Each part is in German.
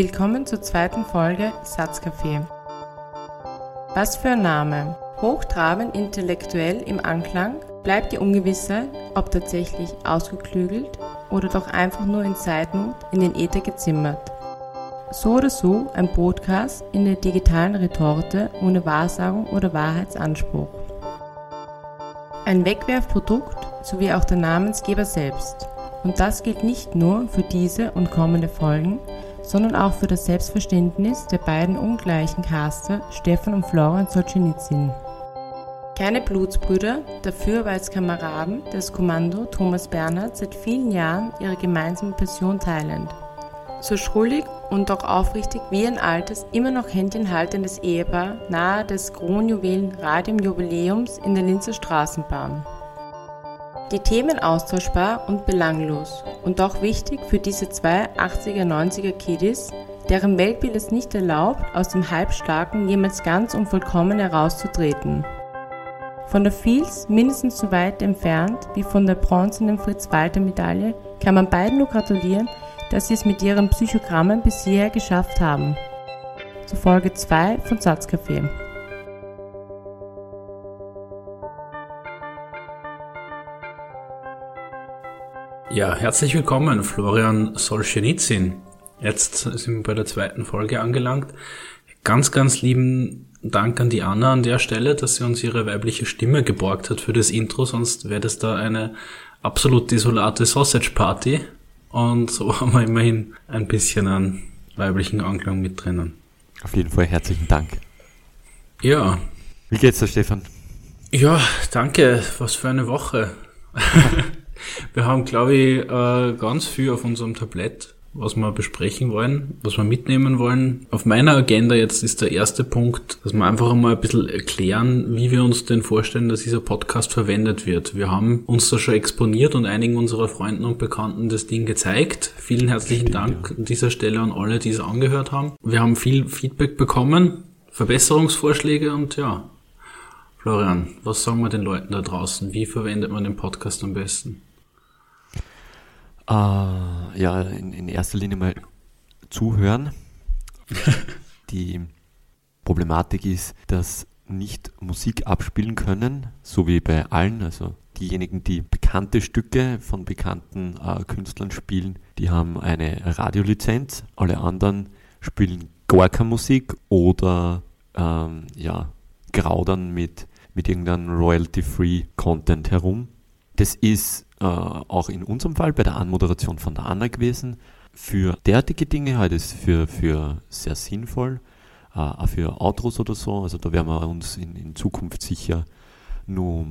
Willkommen zur zweiten Folge Satzcafé. Was für ein Name. Hochtrabend intellektuell im Anklang bleibt die Ungewissheit, ob tatsächlich ausgeklügelt oder doch einfach nur in Zeitnot in den Äther gezimmert. So oder so ein Podcast in der digitalen Retorte ohne Wahrsagung oder Wahrheitsanspruch. Ein Wegwerfprodukt sowie auch der Namensgeber selbst. Und das gilt nicht nur für diese und kommende Folgen, sondern auch für das Selbstverständnis der beiden ungleichen Caster Stefan und Florian Solzhenitsyn. Keine Blutsbrüder, dafür als Kameraden des Kommando Thomas Bernhard seit vielen Jahren ihre gemeinsame Passion teilend. So schrullig und doch aufrichtig wie ein altes, immer noch händchenhaltendes Ehepaar nahe des Kronjuwelen Radium Jubiläums in der Linzer Straßenbahn. Die Themen austauschbar und belanglos und auch wichtig für diese zwei 80er, 90er Kiddies, deren Weltbild es nicht erlaubt, aus dem Halbstarken jemals ganz und vollkommen herauszutreten. Von der Fields mindestens so weit entfernt wie von der bronzenen Fritz-Walter-Medaille kann man beiden nur gratulieren, dass sie es mit ihren Psychogrammen bis hierher geschafft haben. Zu Folge 2 von Satzcafé. Ja, herzlich willkommen, Florian Solzhenitsyn. Jetzt sind wir bei der zweiten Folge angelangt. Ganz, ganz lieben Dank an die Anna an der Stelle, dass sie uns ihre weibliche Stimme geborgt hat für das Intro, sonst wäre das da eine absolut desolate Sausage Party. Und so haben wir immerhin ein bisschen an weiblichen Anklang mit drinnen. Auf jeden Fall herzlichen Dank. Ja. Wie geht's dir, Stefan? Ja, danke. Was für eine Woche. Wir haben, glaube ich, äh, ganz viel auf unserem Tablett, was wir besprechen wollen, was wir mitnehmen wollen. Auf meiner Agenda jetzt ist der erste Punkt, dass wir einfach einmal ein bisschen erklären, wie wir uns denn vorstellen, dass dieser Podcast verwendet wird. Wir haben uns da schon exponiert und einigen unserer Freunden und Bekannten das Ding gezeigt. Vielen herzlichen Dank an dieser Stelle an alle, die es angehört haben. Wir haben viel Feedback bekommen, Verbesserungsvorschläge und ja, Florian, was sagen wir den Leuten da draußen? Wie verwendet man den Podcast am besten? Äh, ja, in, in erster Linie mal zuhören. Die Problematik ist, dass nicht Musik abspielen können, so wie bei allen. Also diejenigen, die bekannte Stücke von bekannten äh, Künstlern spielen, die haben eine Radiolizenz. Alle anderen spielen gar keine Musik oder ähm, ja, graudern mit, mit irgendeinem Royalty-Free Content herum. Das ist äh, auch in unserem Fall bei der Anmoderation von der Anna gewesen. Für derartige Dinge halt ist für, für sehr sinnvoll, äh, auch für Outros oder so. Also da werden wir uns in, in Zukunft sicher nur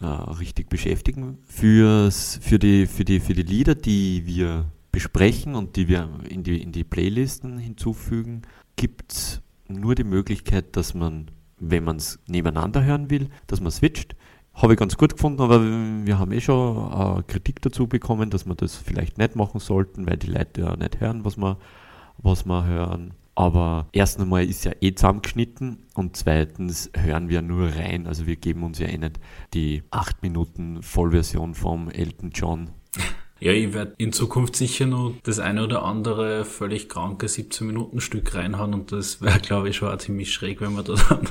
äh, richtig beschäftigen. Für's, für, die, für, die, für die Lieder, die wir besprechen und die wir in die, in die Playlisten hinzufügen, gibt es nur die Möglichkeit, dass man, wenn man es nebeneinander hören will, dass man switcht. Habe ich ganz gut gefunden, aber wir haben eh schon äh, Kritik dazu bekommen, dass wir das vielleicht nicht machen sollten, weil die Leute ja nicht hören, was wir, was wir hören. Aber erst einmal ist ja eh zusammengeschnitten und zweitens hören wir nur rein. Also wir geben uns ja eh nicht die 8 Minuten Vollversion vom Elton John. Ja, ich werde in Zukunft sicher noch das eine oder andere völlig kranke 17 Minuten Stück reinhauen und das wäre, glaube ich, schon auch ziemlich schräg, wenn wir da dann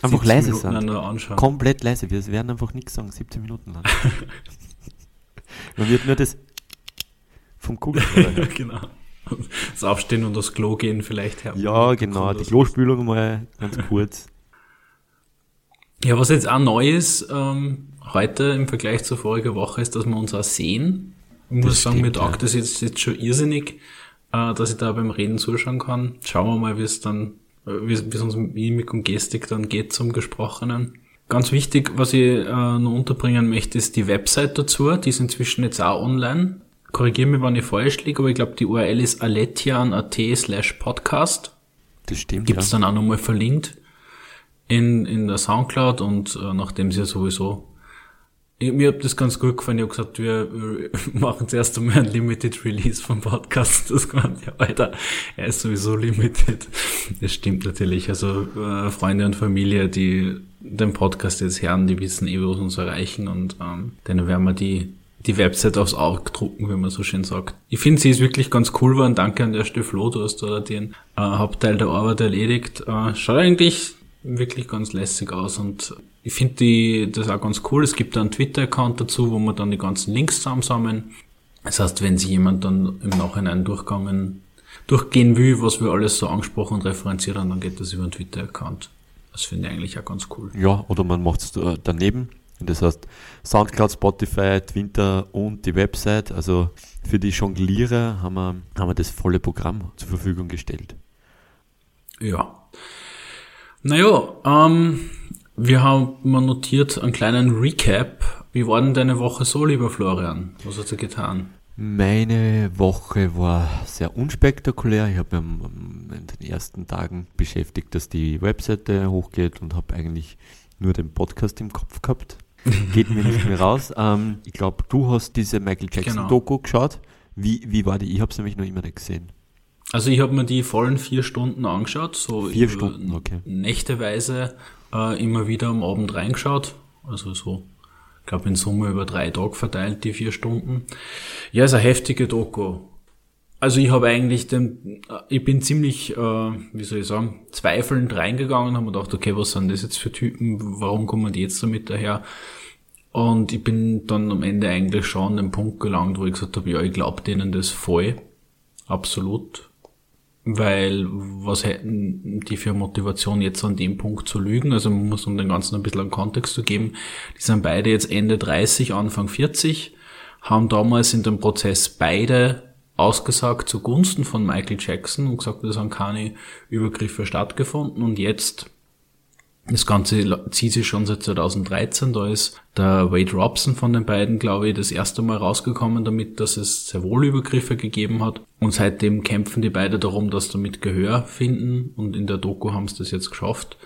einfach leise sein. Komplett leise. Wir werden einfach nichts sagen, 17 Minuten lang. Man wird nur das vom Kugelschreiber. genau. Das Aufstehen und das Klo gehen vielleicht her. Ja, genau. Die Klospülung mal ganz kurz. Ja, was jetzt auch neu ist, ähm, heute im Vergleich zur vorigen Woche, ist, dass wir uns auch sehen. Ich muss das sagen, stimmt, mir taugt ja. das jetzt, jetzt schon irrsinnig, äh, dass ich da beim Reden zuschauen kann. Schauen wir mal, wie es dann wie es uns Mimik und Gestik dann geht zum Gesprochenen. Ganz wichtig, was ich äh, noch unterbringen möchte, ist die Website dazu. Die ist inzwischen jetzt auch online. Korrigiere mich, wenn ich falsch liege, aber ich glaube, die URL ist aletian.at slash podcast. Das stimmt. Gibt es ja. dann auch nochmal verlinkt in, in der Soundcloud und äh, nachdem sie ja sowieso ich, mir hat das ganz gut gefallen. Ich habe gesagt, wir, machen zuerst einmal ein Limited Release vom Podcast. Das gemeint, ja, Alter, er ist sowieso limited. Das stimmt natürlich. Also äh, Freunde und Familie, die den Podcast jetzt hören, die wissen eh, was uns erreichen und ähm, denen werden wir die die Website aufs Auge drucken, wie man so schön sagt. Ich finde, sie ist wirklich ganz cool geworden. Danke an der Stelle, Flo, du hast da den äh, Hauptteil der Arbeit erledigt. Äh, schaut eigentlich wirklich ganz lässig aus und ich finde das auch ganz cool. Es gibt da einen Twitter-Account dazu, wo man dann die ganzen Links zusammensammeln. Das heißt, wenn sich jemand dann im Nachhinein durchgangen, durchgehen will, was wir alles so angesprochen und referenziert haben, dann geht das über einen Twitter-Account. Das finde ich eigentlich auch ganz cool. Ja, oder man macht es äh, daneben. Das heißt, Soundcloud, Spotify, Twitter und die Website. Also für die Jonglierer haben wir, haben wir das volle Programm zur Verfügung gestellt. Ja. Naja, ähm, wir haben mal notiert einen kleinen Recap. Wie war denn deine Woche so, lieber Florian? Was hast du getan? Meine Woche war sehr unspektakulär. Ich habe mich in den ersten Tagen beschäftigt, dass die Webseite hochgeht und habe eigentlich nur den Podcast im Kopf gehabt. Geht mir nicht mehr raus. Ähm, ich glaube, du hast diese Michael Jackson-Doku genau. geschaut. Wie, wie war die? Ich habe es nämlich noch immer nicht gesehen. Also ich habe mir die vollen vier Stunden angeschaut, so vier Stunden, okay. nächteweise äh, immer wieder am Abend reingeschaut. Also so, ich glaube in Summe über drei Tage verteilt, die vier Stunden. Ja, ist eine heftige Doku. Also ich habe eigentlich den, äh, ich bin ziemlich, äh, wie soll ich sagen, zweifelnd reingegangen, habe mir gedacht, okay, was sind das jetzt für Typen, warum kommen die jetzt damit daher? Und ich bin dann am Ende eigentlich schon an den Punkt gelangt, wo ich gesagt habe, ja, ich glaube denen das voll. Absolut. Weil was hätten die für Motivation jetzt an dem Punkt zu lügen? Also man muss um den Ganzen ein bisschen einen Kontext zu geben. Die sind beide jetzt Ende 30, Anfang 40, haben damals in dem Prozess beide ausgesagt zugunsten von Michael Jackson und gesagt, es haben keine Übergriffe stattgefunden und jetzt das Ganze zieht sich schon seit 2013. Da ist der Wade Robson von den beiden, glaube ich, das erste Mal rausgekommen damit, dass es sehr wohl Übergriffe gegeben hat. Und seitdem kämpfen die beide darum, dass damit Gehör finden. Und in der Doku haben sie das jetzt geschafft.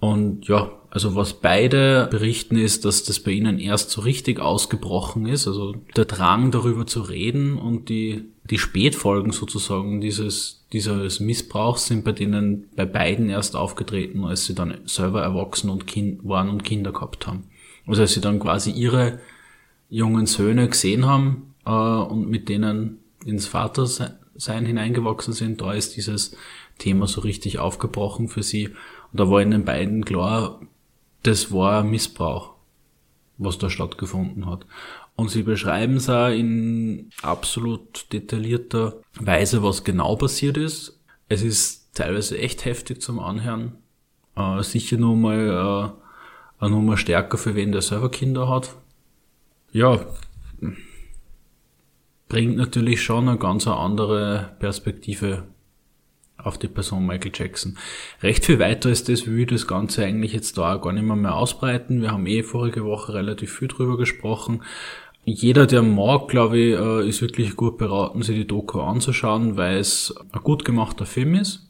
Und ja, also was beide berichten ist, dass das bei ihnen erst so richtig ausgebrochen ist. Also der Drang darüber zu reden und die, die Spätfolgen sozusagen dieses, dieses Missbrauchs sind bei denen bei beiden erst aufgetreten, als sie dann selber erwachsen und kind waren und Kinder gehabt haben. Also als sie dann quasi ihre jungen Söhne gesehen haben äh, und mit denen ins Vatersein hineingewachsen sind, da ist dieses Thema so richtig aufgebrochen für sie. Und da war ihnen beiden klar, das war Missbrauch, was da stattgefunden hat. Und sie beschreiben es auch in absolut detaillierter Weise, was genau passiert ist. Es ist teilweise echt heftig zum Anhören. Äh, sicher nochmal äh, nochmal stärker für wen der selber Kinder hat. Ja, bringt natürlich schon eine ganz andere Perspektive auf die Person Michael Jackson. Recht viel weiter ist das, wie wir das Ganze eigentlich jetzt da gar nicht mehr, mehr ausbreiten. Wir haben eh vorige Woche relativ viel drüber gesprochen. Jeder, der mag, glaube ich, äh, ist wirklich gut beraten, sich die Doku anzuschauen, weil es ein gut gemachter Film ist.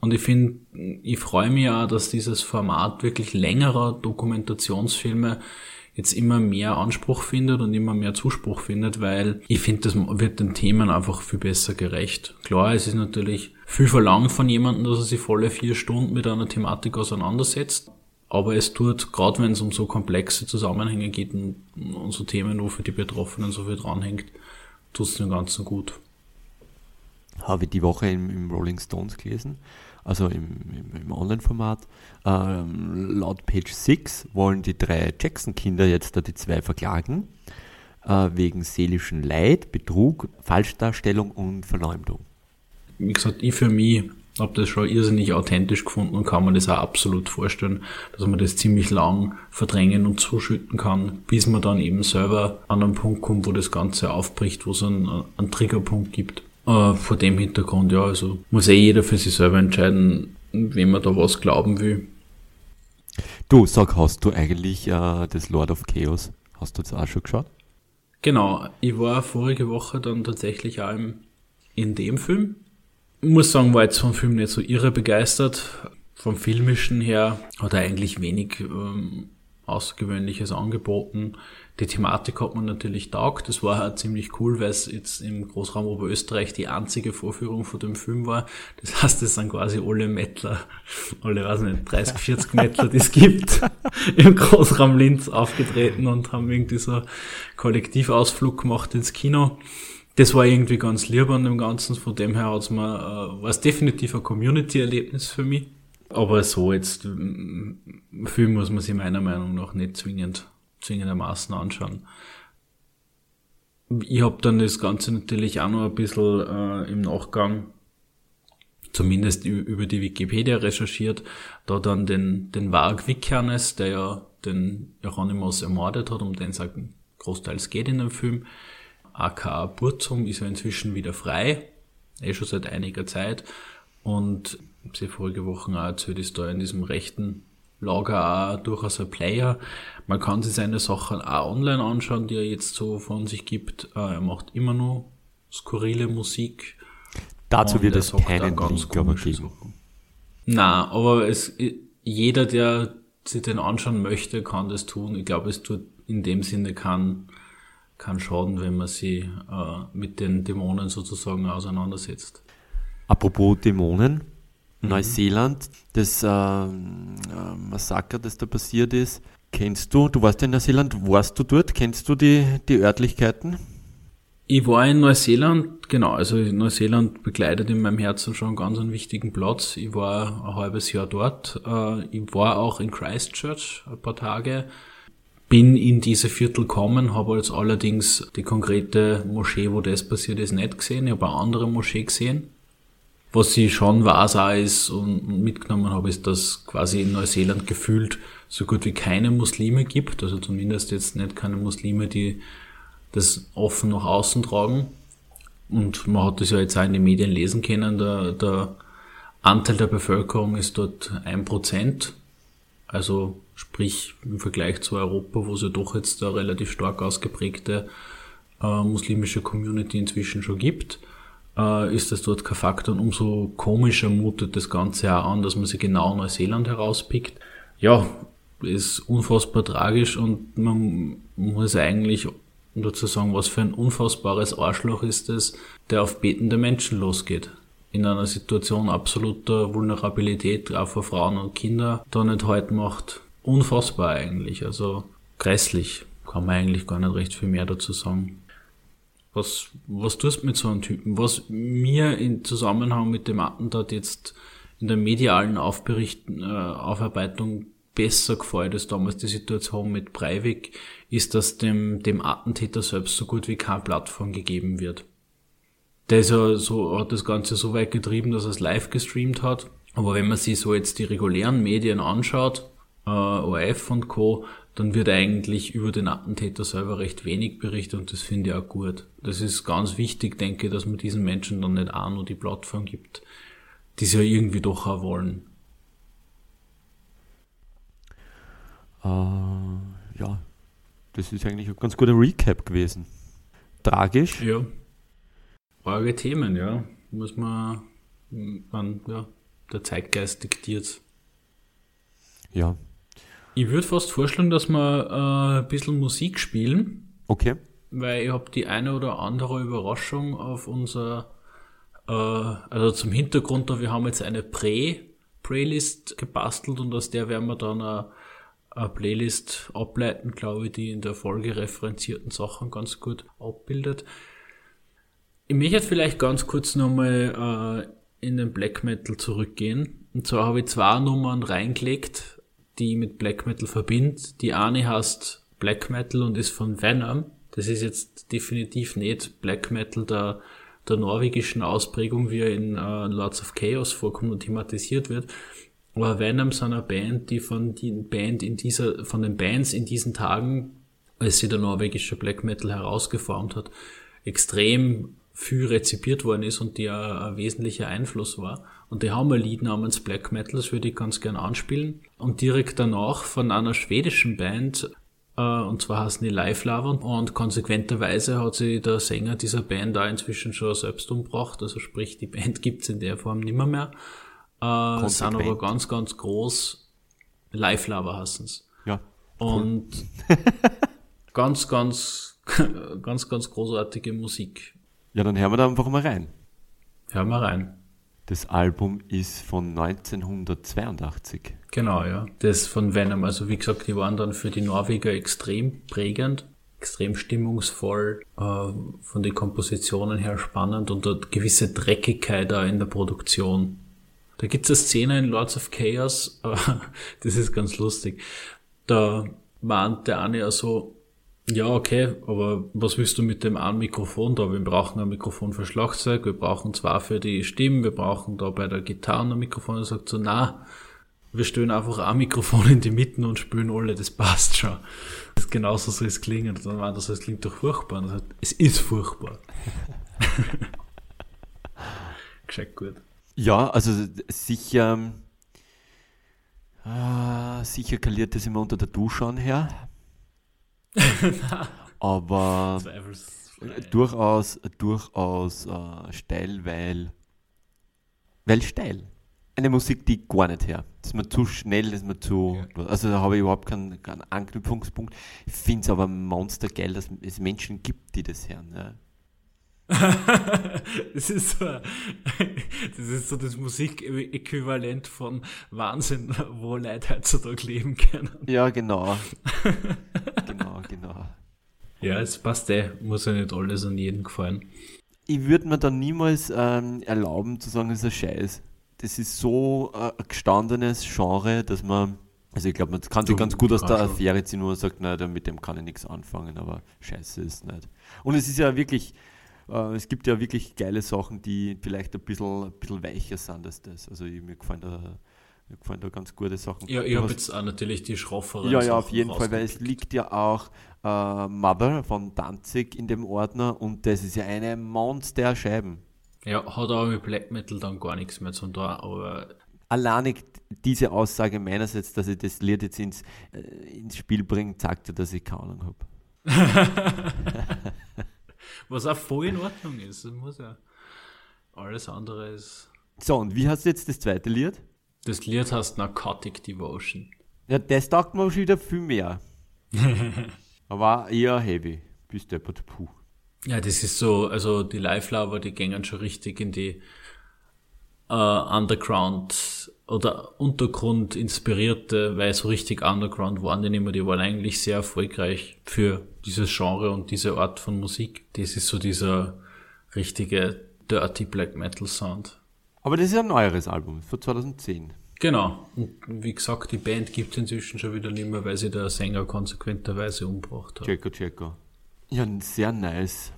Und ich finde, ich freue mich ja, dass dieses Format wirklich längerer Dokumentationsfilme jetzt immer mehr Anspruch findet und immer mehr Zuspruch findet, weil ich finde, das wird den Themen einfach viel besser gerecht. Klar, es ist natürlich viel verlangt von jemandem, dass er sich volle vier Stunden mit einer Thematik auseinandersetzt. Aber es tut, gerade wenn es um so komplexe Zusammenhänge geht und, und so Themen, wo für die Betroffenen so viel dranhängt, tut es dem Ganzen gut. Habe ich die Woche im, im Rolling Stones gelesen also im, im, im Online-Format. Ähm, laut Page 6 wollen die drei Jackson-Kinder jetzt da die zwei verklagen, äh, wegen seelischen Leid, Betrug, Falschdarstellung und Verleumdung. Wie gesagt, ich für mich habe das schon irrsinnig authentisch gefunden und kann mir das auch absolut vorstellen, dass man das ziemlich lang verdrängen und zuschütten kann, bis man dann eben selber an einen Punkt kommt, wo das Ganze aufbricht, wo es einen, einen Triggerpunkt gibt. Äh, vor dem Hintergrund, ja, also muss eh jeder für sich selber entscheiden, wem man da was glauben will. Du, sag, hast du eigentlich äh, das Lord of Chaos, hast du das auch schon geschaut? Genau, ich war vorige Woche dann tatsächlich auch im, in dem Film. Muss sagen, war jetzt vom Film nicht so irre begeistert. Vom Filmischen her hat er eigentlich wenig ähm, Außergewöhnliches angeboten. Die Thematik hat man natürlich taugt. Das war halt ziemlich cool, weil es jetzt im Großraum Oberösterreich die einzige Vorführung von dem Film war. Das heißt, es sind quasi alle Mettler, alle, weiß nicht, 30, 40 Mettler, die es gibt, im Großraum Linz aufgetreten und haben irgendwie so Kollektivausflug gemacht ins Kino. Das war irgendwie ganz lieb an dem Ganzen. Von dem her hat's mir, äh, war es definitiv ein Community-Erlebnis für mich. Aber so jetzt, Film muss man sich meiner Meinung nach nicht zwingend zwingendermaßen anschauen. Ich habe dann das Ganze natürlich auch noch ein bisschen äh, im Nachgang, zumindest über die Wikipedia recherchiert, da dann den, den Varg Vikernes, der ja den Hieronymus ermordet hat, um den es großteils geht in dem Film, aka Burzum, ist ja inzwischen wieder frei, eh schon seit einiger Zeit. Und sie vorige Woche auch erzählt, ist da in diesem rechten Lager auch durchaus ein Player. Man kann sich seine Sachen auch online anschauen, die er jetzt so von sich gibt. Äh, er macht immer nur skurrile Musik. Dazu wird es keinen ganz Link geben. Na, aber es, jeder, der sich den anschauen möchte, kann das tun. Ich glaube, es tut in dem Sinne keinen kein Schaden, wenn man sich äh, mit den Dämonen sozusagen auseinandersetzt. Apropos Dämonen, Mhm. Neuseeland, das äh, äh, Massaker, das da passiert ist, kennst du, du warst ja in Neuseeland, warst du dort, kennst du die, die Örtlichkeiten? Ich war in Neuseeland, genau, also Neuseeland begleitet in meinem Herzen schon einen ganz einen wichtigen Platz. Ich war ein halbes Jahr dort. Äh, ich war auch in Christchurch ein paar Tage. Bin in diese Viertel gekommen, habe jetzt allerdings die konkrete Moschee, wo das passiert ist, nicht gesehen. Ich habe eine andere Moschee gesehen. Was ich schon weiß auch ist und mitgenommen habe, ist, dass quasi in Neuseeland gefühlt so gut wie keine Muslime gibt. Also zumindest jetzt nicht keine Muslime, die das offen nach außen tragen. Und man hat das ja jetzt auch in den Medien lesen können, der, der Anteil der Bevölkerung ist dort ein Prozent. Also sprich im Vergleich zu Europa, wo es ja doch jetzt eine relativ stark ausgeprägte äh, muslimische Community inzwischen schon gibt äh, ist das dort kein Faktor und umso komischer mutet das Ganze auch an, dass man sich genau Neuseeland herauspickt. Ja, ist unfassbar tragisch und man muss eigentlich dazu sagen, was für ein unfassbares Arschloch ist es, der auf betende Menschen losgeht. In einer Situation absoluter Vulnerabilität, auch für Frauen und Kinder, da nicht halt macht. Unfassbar eigentlich, also grässlich. Kann man eigentlich gar nicht recht viel mehr dazu sagen. Was, was tust du mit so einem Typen? Was mir in Zusammenhang mit dem Attentat jetzt in der medialen Aufberichten, äh, Aufarbeitung besser gefällt als damals die Situation mit Breivik, ist, dass dem, dem Attentäter selbst so gut wie keine Plattform gegeben wird. Der ist ja so, hat das Ganze so weit getrieben, dass er es live gestreamt hat. Aber wenn man sich so jetzt die regulären Medien anschaut, äh, ORF und Co., dann wird eigentlich über den Attentäter selber recht wenig berichtet und das finde ich auch gut. Das ist ganz wichtig, denke ich, dass man diesen Menschen dann nicht auch nur die Plattform gibt, die sie ja irgendwie doch auch wollen. Uh, ja, das ist eigentlich ein ganz guter Recap gewesen. Tragisch. Ja. Arge Themen, ja. Muss man, man ja, der Zeitgeist diktiert. Ja, ich würde fast vorschlagen, dass wir äh, ein bisschen Musik spielen. Okay. Weil ich habe die eine oder andere Überraschung auf unser, äh, also zum Hintergrund, da wir haben jetzt eine Prä-Playlist gebastelt und aus der werden wir dann eine, eine Playlist ableiten, glaube ich, die in der Folge referenzierten Sachen ganz gut abbildet. Ich möchte vielleicht ganz kurz nochmal äh, in den Black Metal zurückgehen. Und zwar habe ich zwei Nummern reingelegt, die mit Black Metal verbindet. Die eine heißt Black Metal und ist von Venom. Das ist jetzt definitiv nicht Black Metal der, der norwegischen Ausprägung, wie er in uh, Lords of Chaos vorkommt und thematisiert wird. Aber Venom ist eine Band, die von den Band in dieser, von den Bands in diesen Tagen, als sie der norwegische Black Metal herausgeformt hat, extrem viel rezipiert worden ist und die ein, ein wesentlicher Einfluss war. Und die haben ein Lied namens Black Metal, das würde ich ganz gern anspielen. Und direkt danach von einer schwedischen Band, äh, und zwar heißen die Live Lava. Und konsequenterweise hat sich der Sänger dieser Band da inzwischen schon selbst umgebracht. Also sprich, die Band gibt's in der Form nimmer mehr. Äh, sind aber ganz, ganz groß. Live Lava heißen's. Ja. Und ganz, ganz, ganz, ganz großartige Musik. Ja, dann hören wir da einfach mal rein. Hören wir rein. Das Album ist von 1982. Genau, ja. Das von Venom. Also wie gesagt, die waren dann für die Norweger extrem prägend, extrem stimmungsvoll, äh, von den Kompositionen her spannend und eine gewisse Dreckigkeit da in der Produktion. Da gibt's eine Szene in Lords of Chaos, äh, das ist ganz lustig. Da meint der eine ja so, ja, okay, aber was willst du mit dem einen Mikrofon da? Wir brauchen ein Mikrofon für Schlagzeug, wir brauchen zwei für die Stimmen, wir brauchen da bei der Gitarre ein Mikrofon. Er sagt so, na, wir stellen einfach ein Mikrofon in die Mitte und spielen alle, das passt schon. Das ist genauso soll es klingen. Dann meint er so, es klingt doch furchtbar. Er sagt, es ist furchtbar. Gescheit gut. Ja, also sicher, äh, sicher kaliert das immer unter der Dusche her. Aber durchaus, durchaus äh, steil, weil, weil steil. Eine Musik, die gar nicht her. Das ist mir zu schnell, das ist mir zu. Also da habe ich überhaupt keinen, keinen Anknüpfungspunkt. Ich finde es aber monstergeil, dass es Menschen gibt, die das hören. Ja. das ist so, das ist so das Musikäquivalent von Wahnsinn, wo Leute heutzutage leben können. Ja, genau. genau, genau. Ja, es passt eh, muss ja nicht alles an jeden gefallen. Ich würde mir dann niemals ähm, erlauben zu sagen, es ist ein Scheiß. Das ist so äh, ein gestandenes Genre, dass man, also ich glaube, man kann sich ganz gut aus der. Affäre ziehen, wo man sagt, nein, mit dem kann ich nichts anfangen, aber Scheiße ist nicht. Und es ist ja wirklich, äh, es gibt ja wirklich geile Sachen, die vielleicht ein bisschen, ein bisschen weicher sind als das. Also ich, mir, gefallen da, mir gefallen da ganz gute Sachen. Ja, ich habe jetzt auch natürlich die schrofferen ja, ja, auf jeden Fall, weil es liegt ja auch äh, Mother von Danzig in dem Ordner und das ist ja eine Monster-Scheiben. Ja, hat aber mit Black Metal dann gar nichts mehr zu tun, aber Alleinig diese Aussage meinerseits, dass ich das Lied jetzt ins, äh, ins Spiel bringe, zeigt ja, dass ich keine Ahnung habe. was auch voll in Ordnung ist. Das muss ja. Alles andere ist. So, und wie hast du jetzt das zweite Lied? Das Lied heißt Narcotic Devotion. Ja, das taugt mir schon wieder viel mehr. Aber eher heavy. Bis deppert, puh. Ja, das ist so, also die Live-Lover, die gängen schon richtig in die äh, Underground oder Untergrund inspirierte, weil so richtig Underground waren die nicht mehr, die waren eigentlich sehr erfolgreich für dieses Genre und diese Art von Musik. Das ist so dieser richtige Dirty Black Metal Sound. Aber das ist ein neueres Album, von 2010. Genau. Und wie gesagt, die Band gibt es inzwischen schon wieder nicht mehr, weil sie der Sänger konsequenterweise umgebracht hat. Checker, checker. Ja, sehr nice.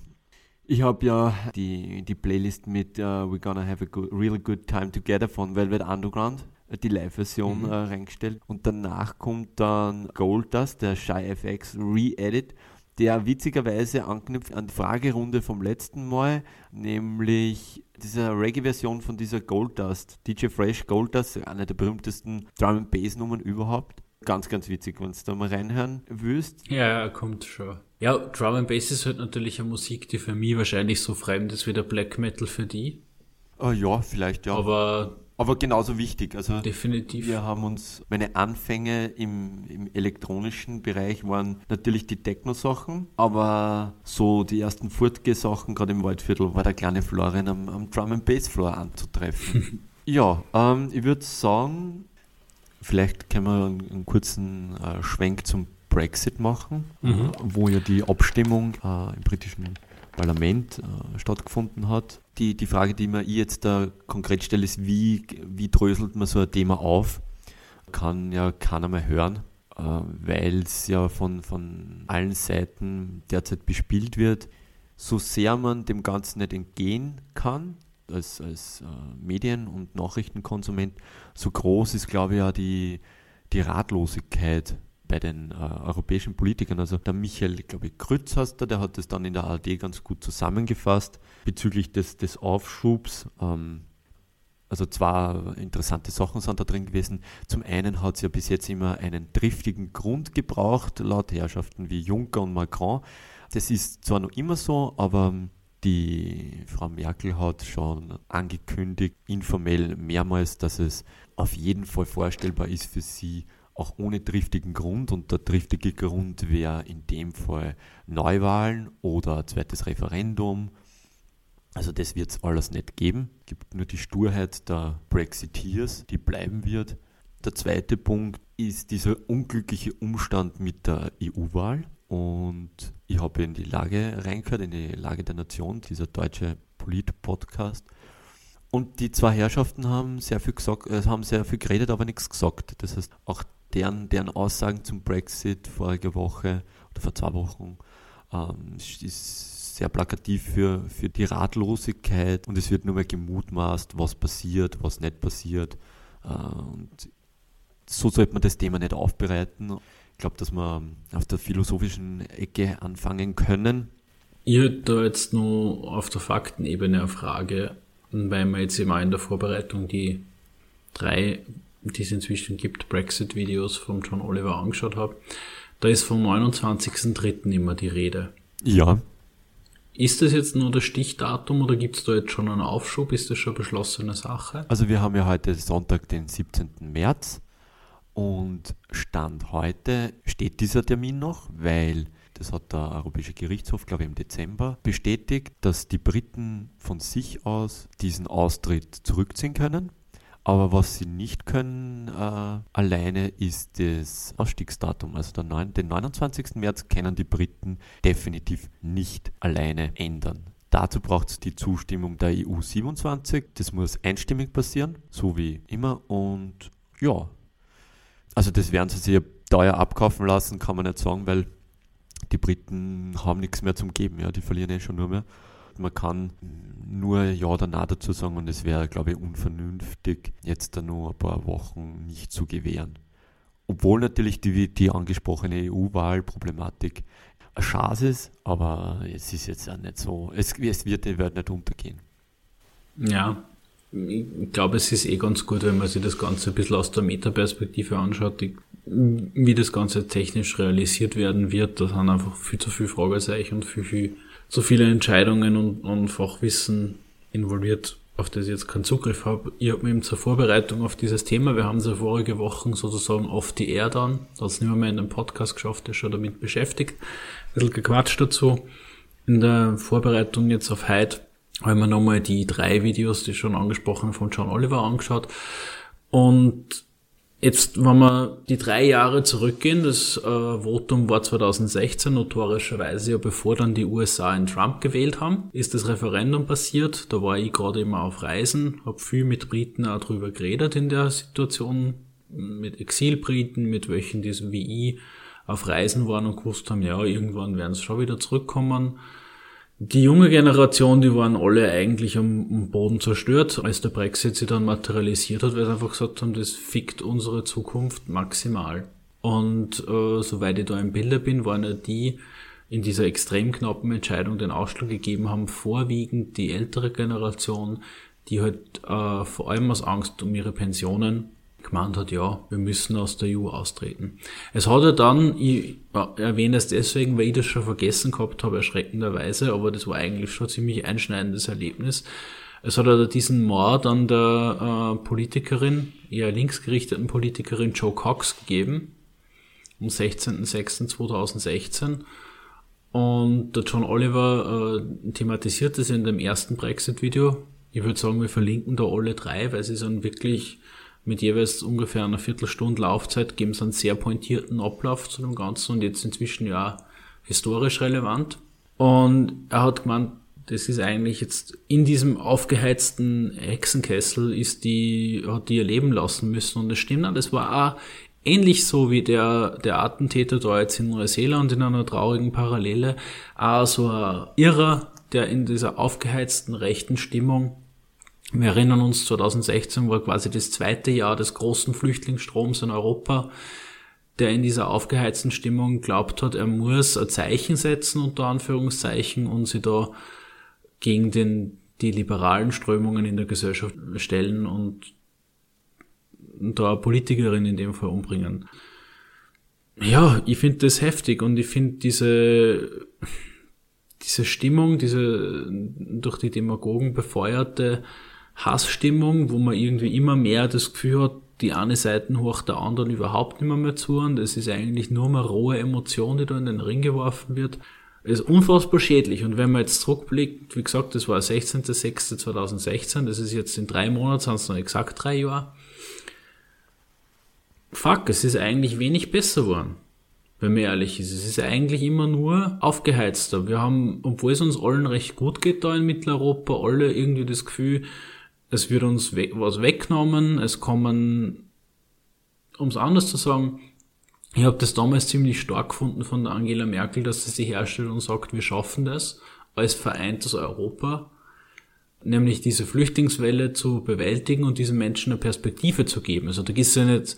Ich habe ja die, die Playlist mit uh, We're Gonna Have a good, Really Good Time Together von Velvet Underground, äh, die Live-Version äh, reingestellt. Und danach kommt dann Goldust, der Shy FX Re-Edit, der witzigerweise anknüpft an die Fragerunde vom letzten Mal, nämlich diese Reggae-Version von dieser Goldust, DJ Fresh Goldust, eine der berühmtesten Drum and Bass Nummern überhaupt. Ganz, ganz witzig, wenn du da mal reinhören willst. Ja, ja, kommt schon. Ja, Drum and Bass ist halt natürlich eine Musik, die für mich wahrscheinlich so fremd ist wie der Black Metal für die. Ah ja, vielleicht ja. Aber, Aber genauso wichtig. Also definitiv. wir haben uns, meine Anfänge im, im elektronischen Bereich waren natürlich die Techno-Sachen, aber so die ersten Furtge-Sachen, gerade im Waldviertel, war der kleine Florian am, am Drum and Bass Floor anzutreffen. ja, ähm, ich würde sagen, vielleicht können wir einen, einen kurzen äh, Schwenk zum Brexit machen, Mhm. wo ja die Abstimmung äh, im britischen Parlament äh, stattgefunden hat. Die, die Frage, die ich jetzt da konkret stelle, ist, wie, wie dröselt man so ein Thema auf? Kann ja keiner mehr hören, äh, weil es ja von, von allen Seiten derzeit bespielt wird. So sehr man dem Ganzen nicht entgehen kann, als, als äh, Medien- und Nachrichtenkonsument, so groß ist, glaube ich, ja die, die Ratlosigkeit bei den äh, europäischen Politikern. Also der Michael, glaube ich, Krütz heißt der, der hat das dann in der ARD ganz gut zusammengefasst bezüglich des, des Aufschubs. Ähm, also zwei interessante Sachen sind da drin gewesen. Zum einen hat es ja bis jetzt immer einen triftigen Grund gebraucht, laut Herrschaften wie Juncker und Macron. Das ist zwar noch immer so, aber die Frau Merkel hat schon angekündigt, informell mehrmals, dass es auf jeden Fall vorstellbar ist für sie, auch ohne triftigen Grund. Und der triftige Grund wäre in dem Fall Neuwahlen oder zweites Referendum. Also das wird es alles nicht geben. Es gibt nur die Sturheit der Brexiteers, die bleiben wird. Der zweite Punkt ist dieser unglückliche Umstand mit der EU-Wahl. Und ich habe in die Lage reingehört, in die Lage der Nation, dieser deutsche Polit-Podcast. Und die zwei Herrschaften haben sehr viel gesagt, äh, haben sehr viel geredet, aber nichts gesagt. Das heißt, auch deren, deren Aussagen zum Brexit vorige Woche oder vor zwei Wochen ähm, ist sehr plakativ für, für die Ratlosigkeit und es wird nur mehr gemutmaßt, was passiert, was nicht passiert. Äh, und so sollte man das Thema nicht aufbereiten. Ich glaube, dass wir auf der philosophischen Ecke anfangen können. Ich hätte da jetzt nur auf der Faktenebene eine Frage, weil man jetzt immer in der Vorbereitung die drei, die es inzwischen gibt, Brexit-Videos von John Oliver angeschaut habe. Da ist vom 29.03. immer die Rede. Ja. Ist das jetzt nur das Stichdatum oder gibt es da jetzt schon einen Aufschub? Ist das schon beschlossene Sache? Also wir haben ja heute Sonntag, den 17. März. Und Stand heute steht dieser Termin noch, weil das hat der Europäische Gerichtshof, glaube ich, im Dezember bestätigt, dass die Briten von sich aus diesen Austritt zurückziehen können. Aber was sie nicht können äh, alleine ist das Ausstiegsdatum. Also neun, den 29. März können die Briten definitiv nicht alleine ändern. Dazu braucht es die Zustimmung der EU 27. Das muss einstimmig passieren, so wie immer. Und ja, also das werden sie sich teuer abkaufen lassen, kann man nicht sagen, weil die Briten haben nichts mehr zum Geben, ja, die verlieren eh schon nur mehr. Man kann nur Ja oder Nein dazu sagen und es wäre, glaube ich, unvernünftig, jetzt da nur ein paar Wochen nicht zu gewähren. Obwohl natürlich die, die angesprochene EU-Wahlproblematik eine Chance ist, aber es ist jetzt auch nicht so, es, es wird die nicht untergehen. Ja, ich glaube, es ist eh ganz gut, wenn man sich das Ganze ein bisschen aus der Metaperspektive anschaut, die, wie das Ganze technisch realisiert werden wird. Da sind einfach viel zu viele Fragezeichen und viel, viel zu viele Entscheidungen und, und Fachwissen involviert, auf das ich jetzt keinen Zugriff habe. Ich habe mich eben zur Vorbereitung auf dieses Thema, wir haben es ja vorige Wochen sozusagen auf die Air dann, da hat es nicht mehr, mehr in den Podcast geschafft, ist schon damit beschäftigt, ein bisschen gequatscht dazu. In der Vorbereitung jetzt auf heute habe ich mir nochmal die drei Videos, die schon angesprochen von John Oliver angeschaut. Und jetzt, wenn wir die drei Jahre zurückgehen, das äh, Votum war 2016, notorischerweise ja bevor dann die USA in Trump gewählt haben, ist das Referendum passiert. Da war ich gerade immer auf Reisen, habe viel mit Briten auch drüber geredet in der Situation, mit Exilbriten, mit welchen, die wie ich auf Reisen waren und gewusst haben, ja, irgendwann werden sie schon wieder zurückkommen. Die junge Generation, die waren alle eigentlich am, Boden zerstört, als der Brexit sich dann materialisiert hat, weil sie einfach gesagt haben, das fickt unsere Zukunft maximal. Und äh, soweit ich da im Bilder bin, waren ja die in dieser extrem knappen Entscheidung den Ausschlag gegeben haben, vorwiegend die ältere Generation, die halt äh, vor allem aus Angst um ihre Pensionen gemeint hat, ja, wir müssen aus der EU austreten. Es hat ja dann, ich erwähne es deswegen, weil ich das schon vergessen gehabt habe, erschreckenderweise, aber das war eigentlich schon ein ziemlich einschneidendes Erlebnis. Es hat ja diesen Mord an der äh, Politikerin, eher linksgerichteten Politikerin Joe Cox gegeben, am 16.06.2016. Und der John Oliver äh, thematisiert das in dem ersten Brexit-Video. Ich würde sagen, wir verlinken da alle drei, weil sie sind wirklich mit jeweils ungefähr einer Viertelstunde Laufzeit geben sie einen sehr pointierten Ablauf zu dem Ganzen und jetzt inzwischen ja historisch relevant. Und er hat gemeint, das ist eigentlich jetzt in diesem aufgeheizten Hexenkessel ist die, hat die ihr Leben lassen müssen. Und das stimmt auch, das war auch ähnlich so wie der, der Attentäter da jetzt in Neuseeland in einer traurigen Parallele, auch so ein Irrer, der in dieser aufgeheizten rechten Stimmung wir erinnern uns, 2016 war quasi das zweite Jahr des großen Flüchtlingsstroms in Europa, der in dieser aufgeheizten Stimmung glaubt hat, er muss ein Zeichen setzen, unter Anführungszeichen, und sie da gegen den, die liberalen Strömungen in der Gesellschaft stellen und, da eine Politikerin in dem Fall umbringen. Ja, ich finde das heftig und ich finde diese, diese Stimmung, diese durch die Demagogen befeuerte Hassstimmung, wo man irgendwie immer mehr das Gefühl hat, die eine Seite hoch der anderen überhaupt nicht mehr, mehr zu und es ist eigentlich nur mehr rohe Emotion, die da in den Ring geworfen wird. Ist unfassbar schädlich und wenn man jetzt zurückblickt, wie gesagt, das war 16.06.2016, das ist jetzt in drei Monaten, sind es noch exakt drei Jahre. Fuck, es ist eigentlich wenig besser geworden wenn man ehrlich ist. Es ist eigentlich immer nur aufgeheizter. Wir haben, obwohl es uns allen recht gut geht da in Mitteleuropa, alle irgendwie das Gefühl, es wird uns we was weggenommen, es kommen, um es anders zu sagen, ich habe das damals ziemlich stark gefunden von der Angela Merkel, dass sie sich herstellt und sagt, wir schaffen das als vereintes Europa, nämlich diese Flüchtlingswelle zu bewältigen und diesen Menschen eine Perspektive zu geben. Also da ist ja nicht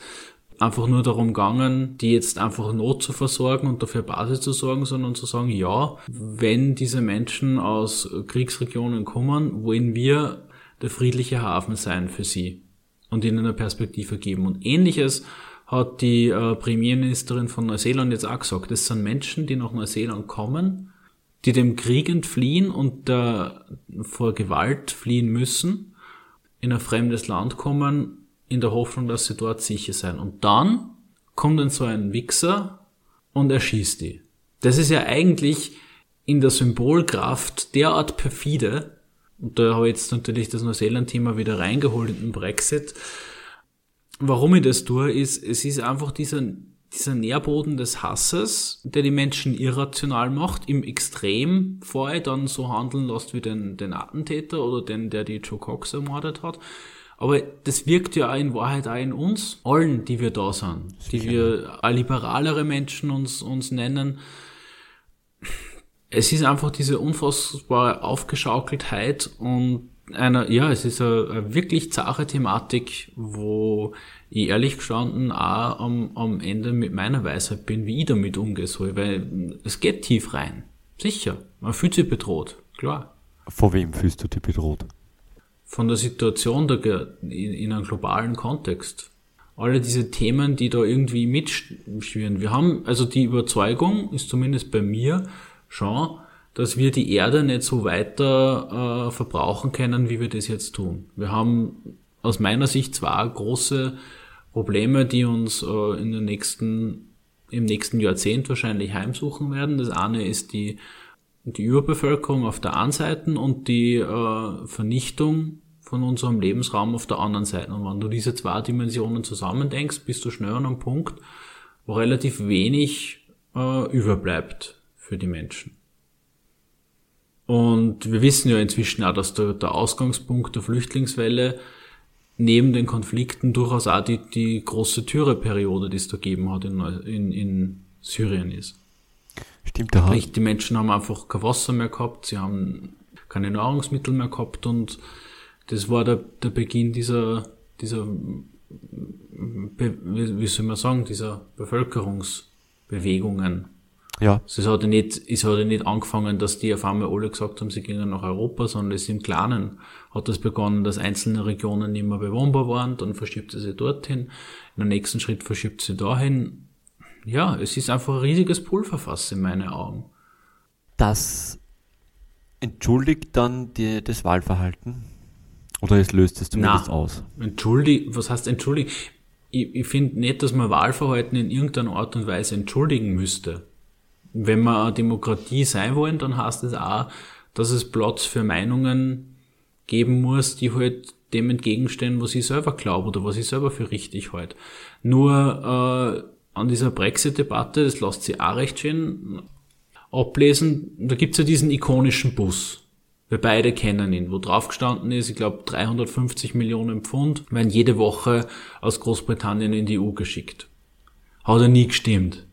einfach nur darum gegangen, die jetzt einfach Not zu versorgen und dafür Basis zu sorgen, sondern zu sagen, ja, wenn diese Menschen aus Kriegsregionen kommen, wollen wir der friedliche Hafen sein für sie und ihnen eine Perspektive geben. Und ähnliches hat die äh, Premierministerin von Neuseeland jetzt auch gesagt. Das sind Menschen, die nach Neuseeland kommen, die dem Krieg entfliehen und äh, vor Gewalt fliehen müssen, in ein fremdes Land kommen in der Hoffnung, dass sie dort sicher sein. Und dann kommt dann so ein Wichser und erschießt die. Das ist ja eigentlich in der Symbolkraft derart perfide, und da habe ich jetzt natürlich das Neuseeland-Thema wieder reingeholt in den Brexit. Warum ich das tue, ist, es ist einfach dieser, dieser Nährboden des Hasses, der die Menschen irrational macht, im Extrem vorher dann so handeln lässt wie den, den Attentäter oder den, der die Joe Cox ermordet hat. Aber das wirkt ja in Wahrheit auch in uns, allen, die wir da sind, die wir liberalere Menschen uns, uns nennen. Es ist einfach diese unfassbare Aufgeschaukeltheit und einer, ja, es ist eine, eine wirklich zahre Thematik, wo ich ehrlich gestanden auch am, am Ende mit meiner Weisheit bin, wie ich damit umgehen soll, weil es geht tief rein. Sicher. Man fühlt sich bedroht. Klar. Vor wem fühlst du dich bedroht? von der Situation der, in, einem globalen Kontext. Alle diese Themen, die da irgendwie mitschwirren. Wir haben, also die Überzeugung ist zumindest bei mir schon, dass wir die Erde nicht so weiter äh, verbrauchen können, wie wir das jetzt tun. Wir haben aus meiner Sicht zwei große Probleme, die uns äh, in den nächsten, im nächsten Jahrzehnt wahrscheinlich heimsuchen werden. Das eine ist die die Überbevölkerung auf der einen Seite und die äh, Vernichtung von unserem Lebensraum auf der anderen Seite. Und wenn du diese zwei Dimensionen zusammendenkst, bist du schnell an einem Punkt, wo relativ wenig äh, überbleibt für die Menschen. Und wir wissen ja inzwischen auch, dass der, der Ausgangspunkt der Flüchtlingswelle neben den Konflikten durchaus auch die, die große Türeperiode, die es da gegeben hat in, in, in Syrien ist. Stimmt, da Sprich, die Menschen haben einfach kein Wasser mehr gehabt, sie haben keine Nahrungsmittel mehr gehabt und das war der, der Beginn dieser, dieser, wie soll man sagen, dieser Bevölkerungsbewegungen. Ja. Es hat ja nicht, es hat ja nicht angefangen, dass die auf einmal alle gesagt haben, sie gehen nach Europa, sondern es im Kleinen hat das begonnen, dass einzelne Regionen nicht mehr bewohnbar waren, dann verschiebt sie sie dorthin, in der nächsten Schritt verschiebt sie dahin ja, es ist einfach ein riesiges Pulverfass in meinen Augen. Das entschuldigt dann die, das Wahlverhalten? Oder es löst es zumindest Na, aus? Entschuldigt, was heißt entschuldigt? Ich, ich finde nicht, dass man Wahlverhalten in irgendeiner Art und Weise entschuldigen müsste. Wenn wir eine Demokratie sein wollen, dann heißt es auch, dass es Platz für Meinungen geben muss, die halt dem entgegenstehen, was ich selber glaube oder was ich selber für richtig halte. Nur äh, an dieser Brexit-Debatte, das lässt sich auch recht schön ablesen, da gibt's ja diesen ikonischen Bus. Wir beide kennen ihn, wo drauf gestanden ist, ich glaube 350 Millionen Pfund werden jede Woche aus Großbritannien in die EU geschickt. Hat er nie gestimmt.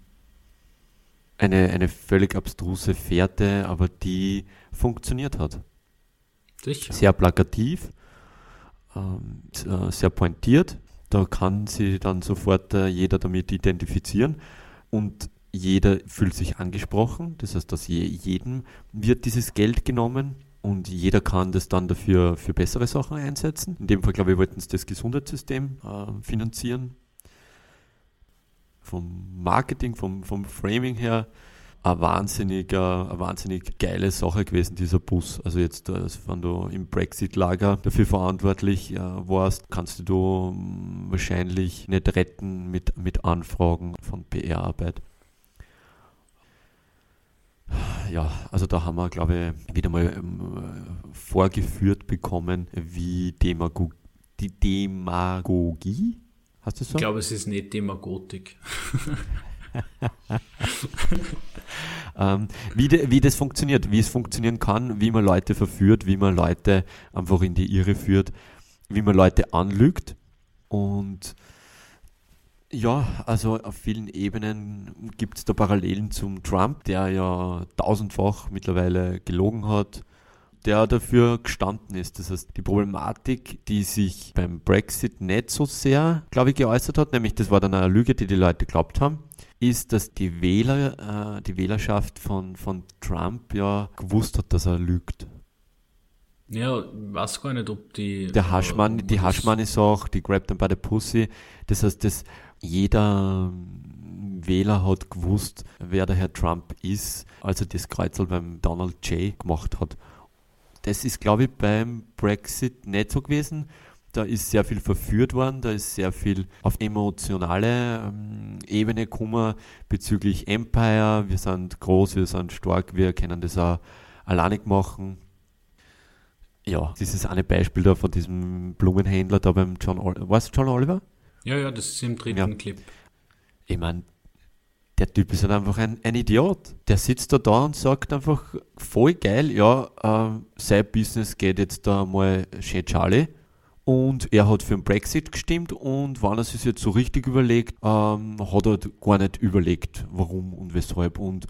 Eine, eine völlig abstruse Fährte, aber die funktioniert hat. Sicher. Sehr plakativ, ähm, sehr pointiert, da kann sich dann sofort äh, jeder damit identifizieren und jeder fühlt sich angesprochen. Das heißt, dass je, jedem wird dieses Geld genommen und jeder kann das dann dafür für bessere Sachen einsetzen. In dem Fall, glaube ich, wollten sie das Gesundheitssystem äh, finanzieren. Vom Marketing, vom, vom Framing her eine wahnsinnig, eine wahnsinnig geile Sache gewesen, dieser Bus. Also jetzt, äh, wenn du im Brexit-Lager dafür verantwortlich äh, warst, kannst du hm, wahrscheinlich nicht retten mit, mit Anfragen von PR-Arbeit. Ja, also da haben wir, glaube ich, wieder mal ähm, vorgeführt bekommen, wie Demagog die Demagogie, hast du so? Ich glaube, es ist nicht Demagotik. ähm, wie, de, wie das funktioniert, wie es funktionieren kann, wie man Leute verführt, wie man Leute einfach in die Irre führt, wie man Leute anlügt und ja, also auf vielen Ebenen gibt es da Parallelen zum Trump, der ja tausendfach mittlerweile gelogen hat, der dafür gestanden ist. Das heißt, die Problematik, die sich beim Brexit nicht so sehr, glaube ich, geäußert hat, nämlich das war dann eine Lüge, die die Leute geglaubt haben, ist, dass die Wähler, äh, die Wählerschaft von, von Trump ja gewusst hat, dass er lügt. Ja, weiß gar nicht, ob die. Der Haschmann, die Haschmann ist auch, die grabbed them by the pussy. Das heißt, dass jeder Wähler hat gewusst, wer der Herr Trump ist, als er das Kreuzel beim Donald J. gemacht hat. Das ist, glaube ich, beim Brexit nicht so gewesen. Da ist sehr viel verführt worden, da ist sehr viel auf emotionale ähm, Ebene gekommen bezüglich Empire. Wir sind groß, wir sind stark, wir können das auch alleine machen. Ja, dieses eine Beispiel da von diesem Blumenhändler da beim John Oliver. Was John Oliver? Ja, ja, das ist im dritten ja. Clip. Ich meine, der Typ ist halt einfach ein, ein, Idiot. Der sitzt da da und sagt einfach voll geil, ja, äh, sein Business geht jetzt da mal schön Charlie. Und er hat für den Brexit gestimmt und wenn er sich jetzt so richtig überlegt, ähm, hat er gar nicht überlegt, warum und weshalb. Und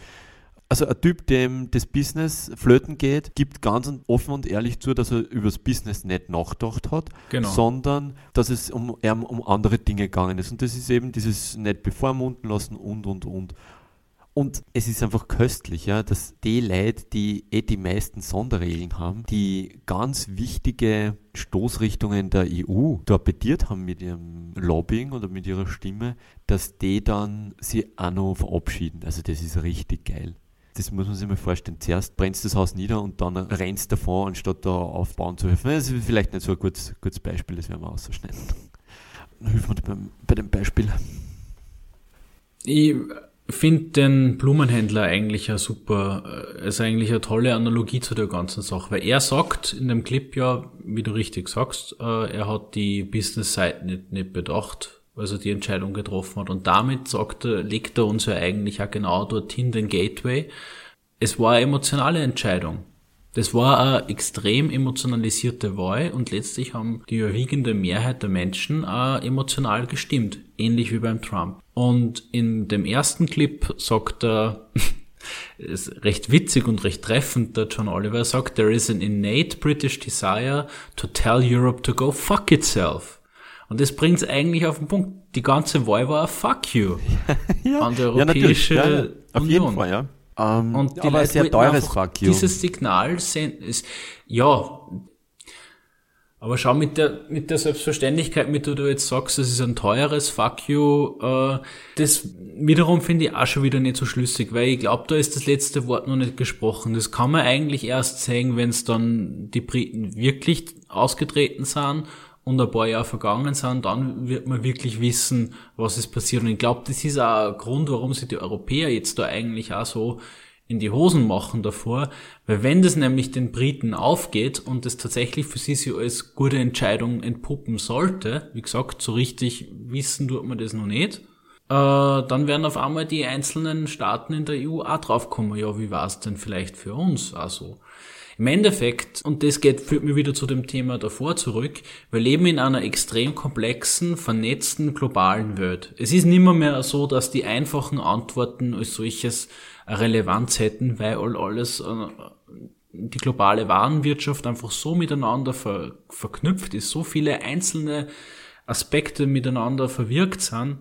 also ein Typ, dem das Business flöten geht, gibt ganz offen und ehrlich zu, dass er über das Business nicht nachgedacht hat, genau. sondern dass es um, um, andere Dinge gegangen ist. Und das ist eben dieses nicht bevormunden lassen und, und, und. Und es ist einfach köstlich, ja, dass die Leute, die eh die meisten Sonderregeln haben, die ganz wichtige Stoßrichtungen der EU torpediert haben mit ihrem Lobbying oder mit ihrer Stimme, dass die dann sie auch noch verabschieden. Also das ist richtig geil. Das muss man sich mal vorstellen. Zuerst brennst das Haus nieder und dann rennst davon, anstatt da aufbauen zu helfen. Das ist vielleicht nicht so ein gutes, gutes Beispiel, das werden wir ausschneiden. Hilf mir bei, bei dem Beispiel. Ich finde den Blumenhändler eigentlich ein super, ist eigentlich eine tolle Analogie zu der ganzen Sache, weil er sagt in dem Clip ja, wie du richtig sagst, äh, er hat die Business-Seite nicht, nicht bedacht als er die Entscheidung getroffen hat. Und damit sagt er, legt er uns ja eigentlich auch genau dorthin den Gateway. Es war eine emotionale Entscheidung. Das war eine extrem emotionalisierte Wahl und letztlich haben die überwiegende Mehrheit der Menschen auch emotional gestimmt, ähnlich wie beim Trump. Und in dem ersten Clip sagt er, ist recht witzig und recht treffend, der John Oliver sagt, there is an innate British desire to tell Europe to go fuck itself. Und das bringt es eigentlich auf den Punkt. Die ganze Wahl war ein Fuck you ja, an die Europäische ja, ja, auf Union. jeden Fall, ja. Um, ähm, und die aber Leute sehr teures Fuck you. Dieses Signal senden, ist, ja, aber schau mit der, mit der Selbstverständlichkeit, mit der du jetzt sagst, das ist ein teures Fuck you, äh, das wiederum finde ich auch schon wieder nicht so schlüssig, weil ich glaube, da ist das letzte Wort noch nicht gesprochen. Das kann man eigentlich erst sehen, wenn es dann die Briten wirklich ausgetreten sind und ein paar Jahre vergangen sind, dann wird man wirklich wissen, was ist passiert. Und ich glaube, das ist auch ein Grund, warum sich die Europäer jetzt da eigentlich auch so in die Hosen machen davor, weil wenn das nämlich den Briten aufgeht und das tatsächlich für sie so als gute Entscheidung entpuppen sollte, wie gesagt, so richtig wissen tut man das noch nicht, äh, dann werden auf einmal die einzelnen Staaten in der EU auch draufkommen, ja, wie war es denn vielleicht für uns also? Im Endeffekt, und das geht, führt mir wieder zu dem Thema davor zurück, wir leben in einer extrem komplexen, vernetzten, globalen Welt. Es ist nimmer mehr so, dass die einfachen Antworten als solches Relevanz hätten, weil all alles, äh, die globale Warenwirtschaft einfach so miteinander ver, verknüpft ist, so viele einzelne Aspekte miteinander verwirkt sind,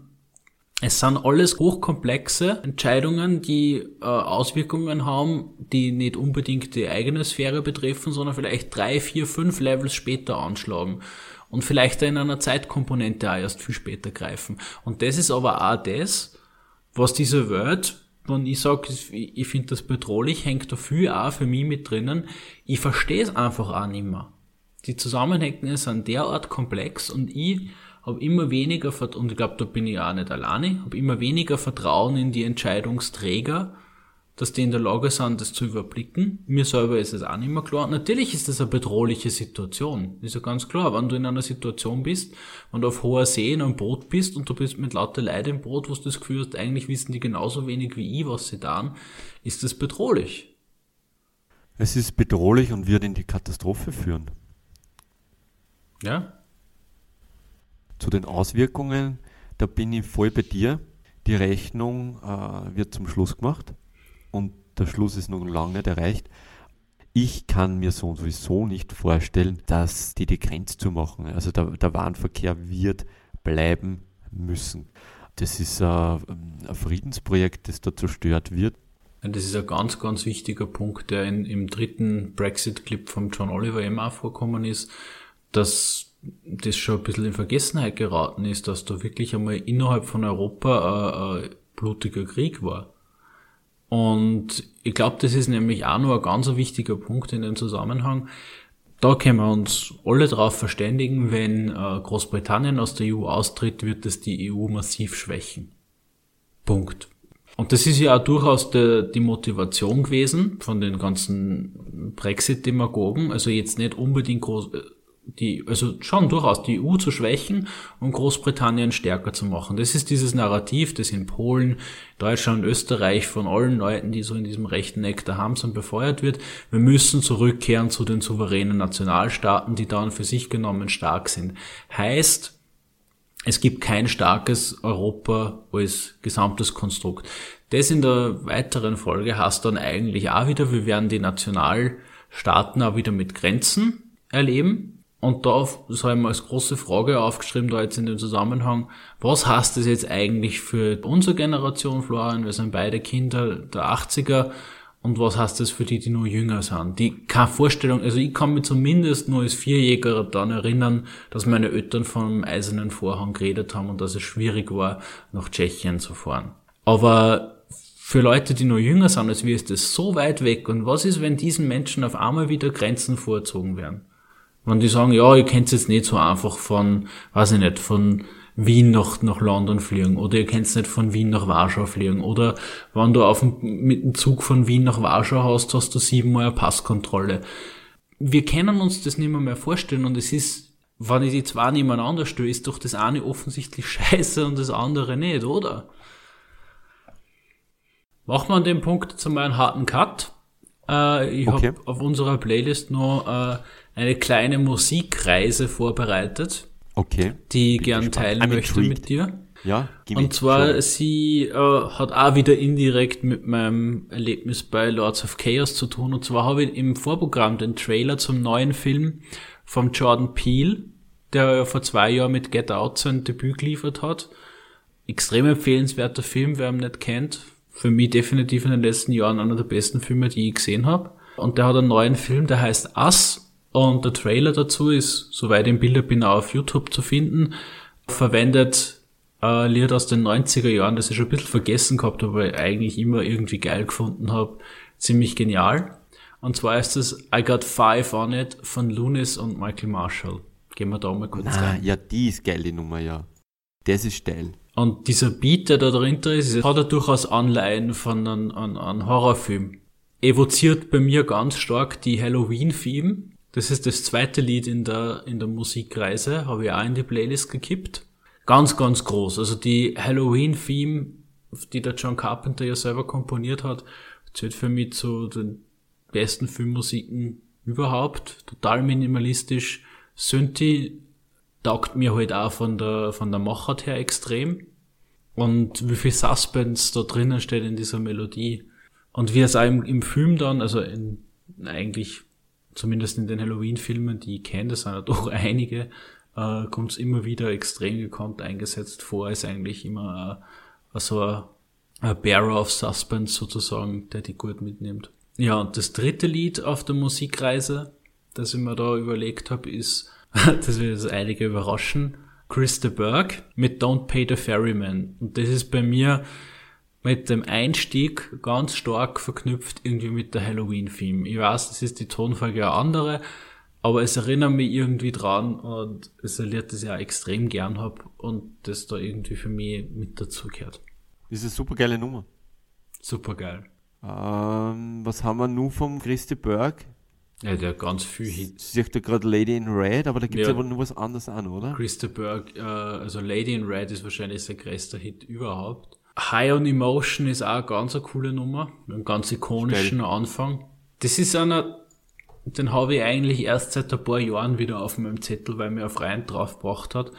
es sind alles hochkomplexe Entscheidungen, die äh, Auswirkungen haben, die nicht unbedingt die eigene Sphäre betreffen, sondern vielleicht drei, vier, fünf Levels später anschlagen und vielleicht in einer Zeitkomponente auch erst viel später greifen. Und das ist aber auch das, was diese Welt wenn ich sage, ich finde das bedrohlich, hängt da viel auch für mich mit drinnen. Ich verstehe es einfach auch nicht mehr. Die Zusammenhänge sind derart komplex und ich habe immer weniger, und ich glaube, da bin ich auch nicht alleine, habe immer weniger Vertrauen in die Entscheidungsträger, dass die in der Lage sind, das zu überblicken. Mir selber ist es auch nicht mehr klar. Natürlich ist das eine bedrohliche Situation. Ist ja ganz klar. Wenn du in einer Situation bist, wenn du auf hoher See in einem Boot bist und du bist mit lauter Leid im Boot, wo du das Gefühl hast, eigentlich wissen die genauso wenig wie ich, was sie tun, ist das bedrohlich. Es ist bedrohlich und wird in die Katastrophe führen. Ja. Zu den Auswirkungen, da bin ich voll bei dir. Die Rechnung äh, wird zum Schluss gemacht und der Schluss ist noch lange nicht erreicht. Ich kann mir sowieso nicht vorstellen, dass die die Grenze zu machen. Also der, der Warenverkehr wird bleiben müssen. Das ist ein, ein Friedensprojekt, das da zerstört wird. Das ist ein ganz, ganz wichtiger Punkt, der in, im dritten Brexit-Clip von John Oliver eben auch vorkommen ist, dass das schon ein bisschen in Vergessenheit geraten ist, dass da wirklich einmal innerhalb von Europa ein, ein blutiger Krieg war. Und ich glaube, das ist nämlich auch noch ein ganz wichtiger Punkt in dem Zusammenhang. Da können wir uns alle darauf verständigen, wenn äh, Großbritannien aus der EU austritt, wird es die EU massiv schwächen. Punkt. Und das ist ja auch durchaus de, die Motivation gewesen von den ganzen Brexit-Demagogen. Also jetzt nicht unbedingt groß, äh, die, also schon durchaus die EU zu schwächen und Großbritannien stärker zu machen. Das ist dieses Narrativ, das in Polen, Deutschland, Österreich von allen Leuten, die so in diesem rechten Eck der Hamson befeuert wird. Wir müssen zurückkehren zu den souveränen Nationalstaaten, die dann für sich genommen stark sind. Heißt, es gibt kein starkes Europa als gesamtes Konstrukt. Das in der weiteren Folge heißt dann eigentlich auch wieder, wir werden die Nationalstaaten auch wieder mit Grenzen erleben. Und da das habe ich mal als große Frage aufgeschrieben, da jetzt in dem Zusammenhang, was heißt das jetzt eigentlich für unsere Generation, Florian? Wir sind beide Kinder der 80er. Und was heißt das für die, die nur jünger sind? Die keine Vorstellung, also ich kann mich zumindest nur als Vierjäger dann erinnern, dass meine Eltern vom eisernen Vorhang geredet haben und dass es schwierig war, nach Tschechien zu fahren. Aber für Leute, die nur jünger sind als wir, ist das so weit weg. Und was ist, wenn diesen Menschen auf einmal wieder Grenzen vorzogen werden? Wenn die sagen, ja, ihr könnt jetzt nicht so einfach von, weiß ich nicht, von Wien nach, nach London fliegen oder ihr könnt nicht von Wien nach Warschau fliegen oder wenn du auf dem, mit dem Zug von Wien nach Warschau hast, hast du siebenmal eine Passkontrolle. Wir können uns das nicht mehr, mehr vorstellen und es ist, wenn ich die zwei nebeneinander stelle, ist doch das eine offensichtlich scheiße und das andere nicht, oder? Machen wir an dem Punkt jetzt einmal einen harten Cut. Äh, ich okay. habe auf unserer Playlist noch äh, eine kleine Musikreise vorbereitet. Okay. Die ich gern teilen möchte intrigued. mit dir. Ja, Und zwar, schon. sie äh, hat auch wieder indirekt mit meinem Erlebnis bei Lords of Chaos zu tun. Und zwar habe ich im Vorprogramm den Trailer zum neuen Film von Jordan Peele, der vor zwei Jahren mit Get Out sein Debüt geliefert hat. Extrem empfehlenswerter Film, wer ihn nicht kennt. Für mich definitiv in den letzten Jahren einer der besten Filme, die ich gesehen habe. Und der hat einen neuen Film, der heißt Us und der Trailer dazu ist, soweit ich im Bilder bin, auch auf YouTube zu finden. Verwendet äh, Lied aus den 90er Jahren, das ich schon ein bisschen vergessen gehabt habe, weil ich eigentlich immer irgendwie geil gefunden habe. Ziemlich genial. Und zwar ist es I Got Five on It von Lunis und Michael Marshall. Gehen wir da mal kurz Na, rein. Ja, die ist geil, die Nummer, ja. Das ist steil. Und dieser Beat, der da dahinter ist, hat er durchaus Anleihen von einem, einem, einem Horrorfilm. Evoziert bei mir ganz stark die Halloween-Theme das ist das zweite Lied in der, in der Musikreise, habe ich auch in die Playlist gekippt. Ganz, ganz groß. Also die Halloween-Theme, die der John Carpenter ja selber komponiert hat, zählt für mich zu den besten Filmmusiken überhaupt. Total minimalistisch. Synthi taugt mir halt auch von der, von der Machart her extrem. Und wie viel Suspense da drinnen steht in dieser Melodie. Und wie es auch im, im Film dann, also in, eigentlich zumindest in den Halloween-Filmen, die ich kenne, das sind ja doch einige, äh, kommt es immer wieder extrem gekonnt eingesetzt vor, ist eigentlich immer äh, so ein, ein Bearer of Suspense sozusagen, der die gut mitnimmt. Ja, und das dritte Lied auf der Musikreise, das ich mir da überlegt habe, ist, das wird jetzt einige überraschen, Chris de Burgh mit Don't Pay the Ferryman. Und das ist bei mir mit dem Einstieg ganz stark verknüpft irgendwie mit der Halloween-Theme. Ich weiß, das ist die Tonfolge eine andere, aber es erinnert mich irgendwie dran und es ein Lied, das ich auch extrem gern hab und das da irgendwie für mich mit dazugehört. Das ist eine super geile Nummer. Super geil. Ähm, was haben wir nun vom Christi Berg? Ja, der hat ganz viel Hits. Sieht da gerade Lady in Red, aber da gibt es Ja. aber nur was anderes an, oder? Christa Berg, äh, also Lady in Red ist wahrscheinlich sein größter Hit überhaupt. High on Emotion ist auch eine ganz eine coole Nummer. Mit einem ganz ikonischen Anfang. Das ist einer, den habe ich eigentlich erst seit ein paar Jahren wieder auf meinem Zettel, weil mir ein Freund draufgebracht hat.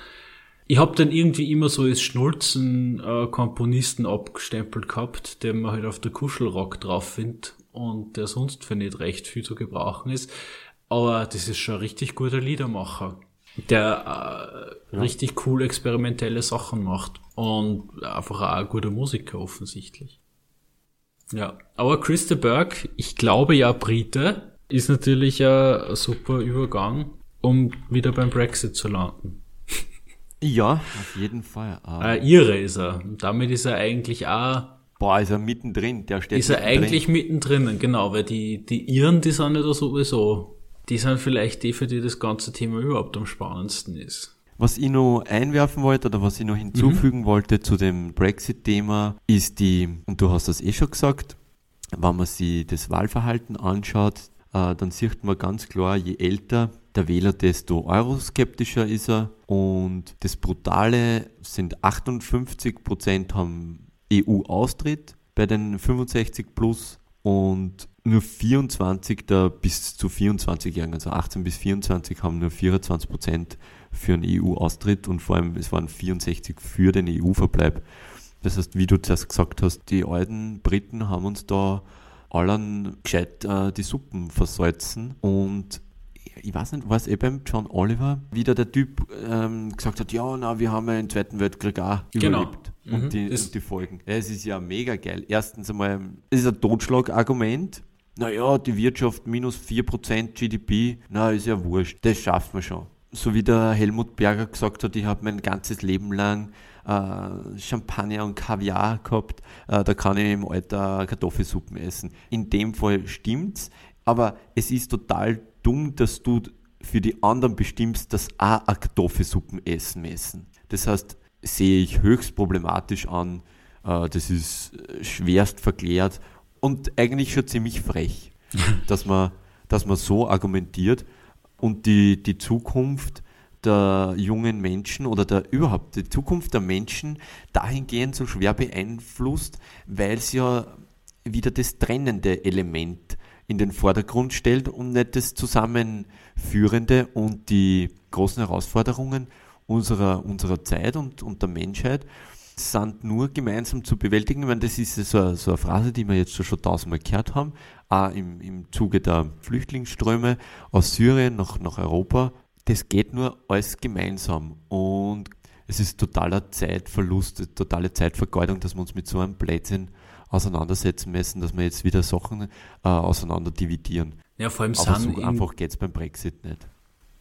Ich habe den irgendwie immer so als Schnulzen äh, Komponisten abgestempelt gehabt, den man halt auf der Kuschelrock drauf findet und der sonst für nicht recht viel zu gebrauchen ist. Aber das ist schon ein richtig guter Liedermacher, der äh, richtig cool experimentelle Sachen macht und einfach auch ein guter Musiker offensichtlich. Ja, aber Christa Berg, ich glaube ja Brite, ist natürlich ein, super Übergang, um wieder beim Brexit zu landen. Ja, auf jeden Fall. Äh, Äh, Ihre ist er. Und damit ist er eigentlich auch, boah, ist er mittendrin, der steht ist er mittendrin. eigentlich mittendrin, genau, weil die, die Iren, die sind ja da sowieso, die sind vielleicht die, für die das ganze Thema überhaupt am spannendsten ist. Was ich noch einwerfen wollte oder was ich noch hinzufügen Mhm. wollte zu dem Brexit-Thema ist die, und du hast das eh schon gesagt, wenn man sich das Wahlverhalten anschaut, äh, dann sieht man ganz klar, je älter der Wähler, desto euroskeptischer ist er. Und das Brutale sind 58 Prozent haben EU-Austritt bei den 65 plus und nur 24 der bis zu 24-Jährigen, also 18 bis 24 haben nur 24 Prozent für einen EU-Austritt und vor allem es waren 64 für den EU-Verbleib. Das heißt, wie du zuerst gesagt hast, die alten Briten haben uns da allen gescheit äh, die Suppen versalzen und ich weiß nicht, war es eh beim John Oliver, wieder der Typ ähm, gesagt hat, ja, na, wir haben ja den Zweiten Weltkrieg auch Genau. überlebt. Mhm. Und, die, und die Folgen. Ja, es ist ja mega geil. Erstens einmal, es ist ein Totschlagargument. Naja, die Wirtschaft minus 4% GDP, na, ist ja wurscht. Das schafft man schon. So wie der Helmut Berger gesagt hat, ich habe mein ganzes Leben lang äh, Champagner und Kaviar gehabt, äh, da kann ich im Alter Kartoffelsuppen essen. In dem Fall stimmt's, aber es ist total dumm, dass du für die anderen bestimmst, dass auch ein Kartoffelsuppen essen müssen. Das heißt, sehe ich höchst problematisch an, äh, das ist äh, schwerst verklärt und eigentlich schon ziemlich frech, dass man, dass man so argumentiert und die, die Zukunft der jungen Menschen oder der überhaupt die Zukunft der Menschen dahingehend so schwer beeinflusst, weil es ja wieder das trennende Element in den Vordergrund stellt und nicht das Zusammenführende und die großen Herausforderungen unserer, unserer Zeit und, und der Menschheit sind nur gemeinsam zu bewältigen. Ich meine, das ist so, eine- so eine Phrase, die wir jetzt schon, tausendmal gehört haben, auch im, im Zuge der Flüchtlingsströme aus Syrien nach, nach Europa. Das geht nur alles gemeinsam und es ist totaler Zeitverlust, totale Zeitvergeudung, dass wir uns mit so einem Blödsinn auseinandersetzen müssen, dass wir jetzt wieder Sachen äh, auseinander dividieren. Ja, vor allem Aber so in, einfach geht's beim Brexit nicht.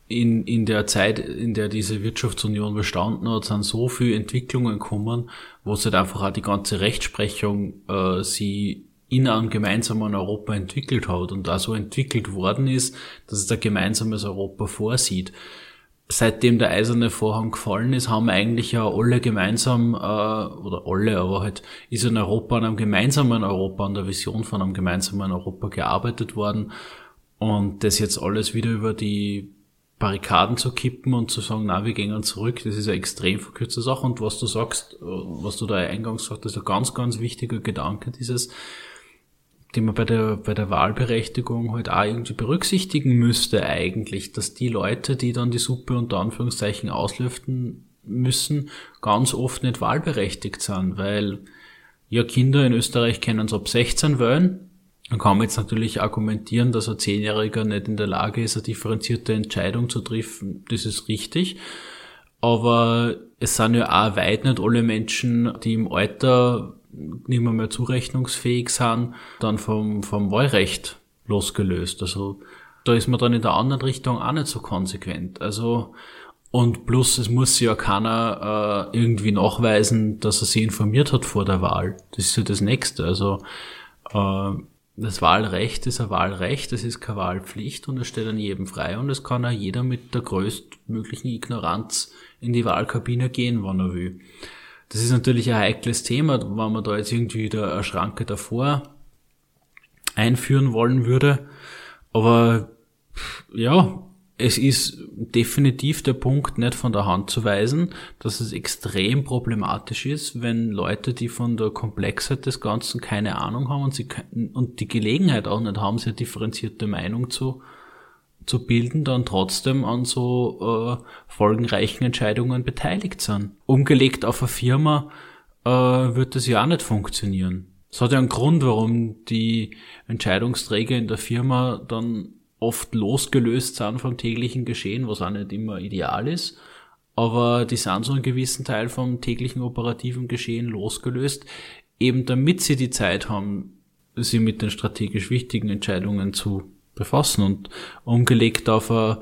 in, in der Zeit, in der diese Wirtschaftsunion bestanden hat, sind so viele Entwicklungen gekommen, wo es halt einfach auch die ganze Rechtsprechung äh, sie in einem gemeinsamen Europa entwickelt hat und da so entwickelt worden ist, dass es ein gemeinsames Europa vorsieht. Seitdem der eiserne Vorhang gefallen ist, haben eigentlich ja alle gemeinsam, äh, oder alle, aber halt ist in Europa an einem gemeinsamen Europa, an der Vision von einem gemeinsamen Europa gearbeitet worden. Und das jetzt alles wieder über die Barrikaden zu kippen und zu sagen, na, wir gehen zurück, das ist eine extrem verkürzte Sache. Und was du sagst, äh, was du da eingangs sagst, ist ein ganz, ganz wichtiger Gedanke, dieses, den man bei der, bei der Wahlberechtigung halt auch irgendwie berücksichtigen müsste eigentlich, dass die Leute, die dann die Suppe unter Anführungszeichen auslüften müssen, ganz oft nicht wahlberechtigt sind, weil ja Kinder in Österreich können es ab 16 wählen. Dann kann man jetzt natürlich argumentieren, dass ein Zehnjähriger nicht in der Lage ist, eine differenzierte Entscheidung zu treffen. Das ist richtig. Aber es sind ja auch weit nicht alle Menschen, die im Alter nicht mehr, mehr zurechnungsfähig sind, dann vom, vom Wahlrecht losgelöst. Also da ist man dann in der anderen Richtung auch nicht so konsequent. Also Und plus, es muss ja keiner äh, irgendwie nachweisen, dass er sie informiert hat vor der Wahl. Das ist ja das Nächste. Also äh, das Wahlrecht ist ein Wahlrecht, es ist keine Wahlpflicht und es steht an jedem frei und es kann auch jeder mit der größtmöglichen Ignoranz in die Wahlkabine gehen, wann er will. Das ist natürlich ein heikles Thema, wenn man da jetzt irgendwie wieder eine Schranke davor einführen wollen würde. Aber ja, es ist definitiv der Punkt nicht von der Hand zu weisen, dass es extrem problematisch ist, wenn Leute, die von der Komplexheit des Ganzen keine Ahnung haben und sie und die Gelegenheit auch nicht haben, sehr differenzierte Meinung zu, zu bilden, dann trotzdem an so äh, folgenreichen Entscheidungen beteiligt sind. Umgelegt auf eine Firma äh, wird das ja auch nicht funktionieren. Es hat ja einen Grund, warum die Entscheidungsträger in der Firma dann oft losgelöst sind vom täglichen Geschehen, was auch nicht immer ideal ist. Aber die sind so einen gewissen Teil vom täglichen operativen Geschehen losgelöst, eben damit sie die Zeit haben, sie mit den strategisch wichtigen Entscheidungen zu befassen. Und umgelegt auf, a,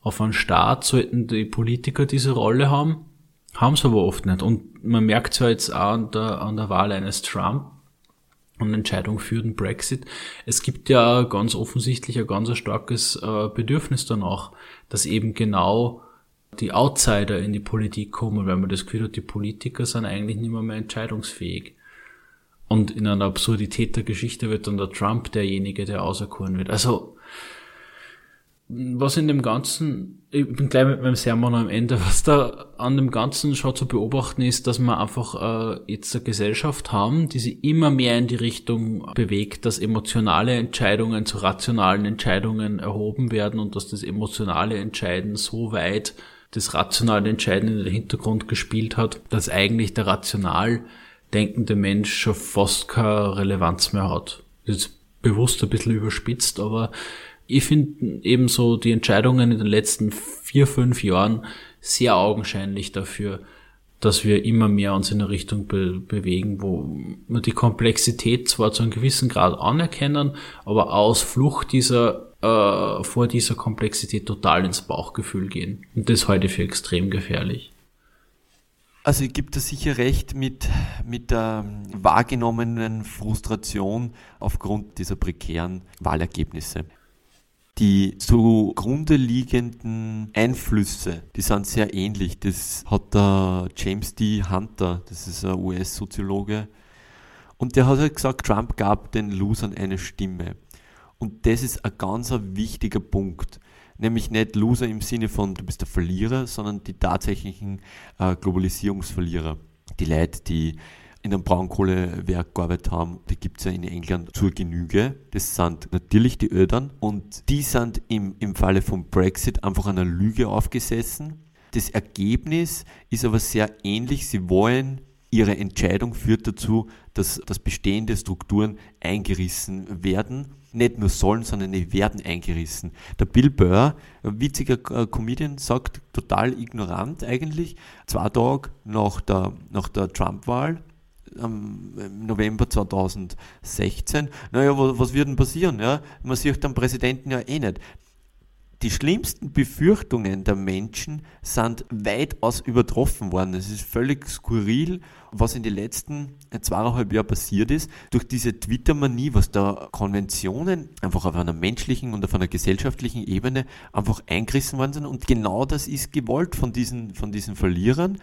auf einen Staat sollten die Politiker diese Rolle haben, haben sie aber oft nicht. Und man merkt es ja jetzt auch an der, an der Wahl eines Trump, und Entscheidung für den Brexit. Es gibt ja ganz offensichtlich ein ganz starkes äh, Bedürfnis danach, dass eben genau die Outsider in die Politik kommen, weil man das Gefühl hat, die Politiker sind eigentlich nicht mehr, mehr entscheidungsfähig. Und in einer Absurdität der Geschichte wird dann der Trump derjenige, der auserkoren wird. Also was in dem Ganzen, ich bin gleich mit meinem Sermon am Ende, was da an dem Ganzen schon zu beobachten ist, dass wir einfach äh, jetzt eine Gesellschaft haben, die sich immer mehr in die Richtung bewegt, dass emotionale Entscheidungen zu rationalen Entscheidungen erhoben werden und dass das emotionale Entscheiden so weit das rationale Entscheiden in den Hintergrund gespielt hat, dass eigentlich der rational denkende Mensch schon fast keine Relevanz mehr hat. Das ist bewusst ein bisschen überspitzt, aber ich finde ebenso die Entscheidungen in den letzten vier, fünf Jahren sehr augenscheinlich dafür, dass wir immer mehr uns in eine Richtung be bewegen, wo wir die Komplexität zwar zu einem gewissen Grad anerkennen, aber aus Flucht dieser äh, vor dieser Komplexität total ins Bauchgefühl gehen. Und das halte ich für extrem gefährlich. Also gebe da sicher recht mit, mit der wahrgenommenen Frustration aufgrund dieser prekären Wahlergebnisse. Die zugrunde liegenden Einflüsse, die sind sehr ähnlich. Das hat der James D. Hunter, das ist ein US-Soziologe, und der hat halt gesagt, Trump gab den Losern eine Stimme. Und das ist ein ganz wichtiger Punkt. Nämlich nicht Loser im Sinne von, du bist der Verlierer, sondern die tatsächlichen äh, Globalisierungsverlierer. Die Leute, die in einem Braunkohlewerk gearbeitet haben, die gibt es ja in England zur Genüge. Das sind natürlich die Ödern und die sind im, im Falle vom Brexit einfach einer Lüge aufgesessen. Das Ergebnis ist aber sehr ähnlich. Sie wollen, ihre Entscheidung führt dazu, dass, dass bestehende Strukturen eingerissen werden. Nicht nur sollen, sondern die werden eingerissen. Der Bill Burr, ein witziger äh, Comedian, sagt total ignorant eigentlich, zwei Tage nach der, nach der Trump-Wahl, im November 2016. Naja, was wird denn passieren? Ja? Man sieht den Präsidenten ja eh nicht. Die schlimmsten Befürchtungen der Menschen sind weitaus übertroffen worden. Es ist völlig skurril, was in den letzten zweieinhalb Jahren passiert ist. Durch diese Twitter-Manie, was da Konventionen einfach auf einer menschlichen und auf einer gesellschaftlichen Ebene einfach eingerissen worden sind. Und genau das ist gewollt von diesen, von diesen Verlierern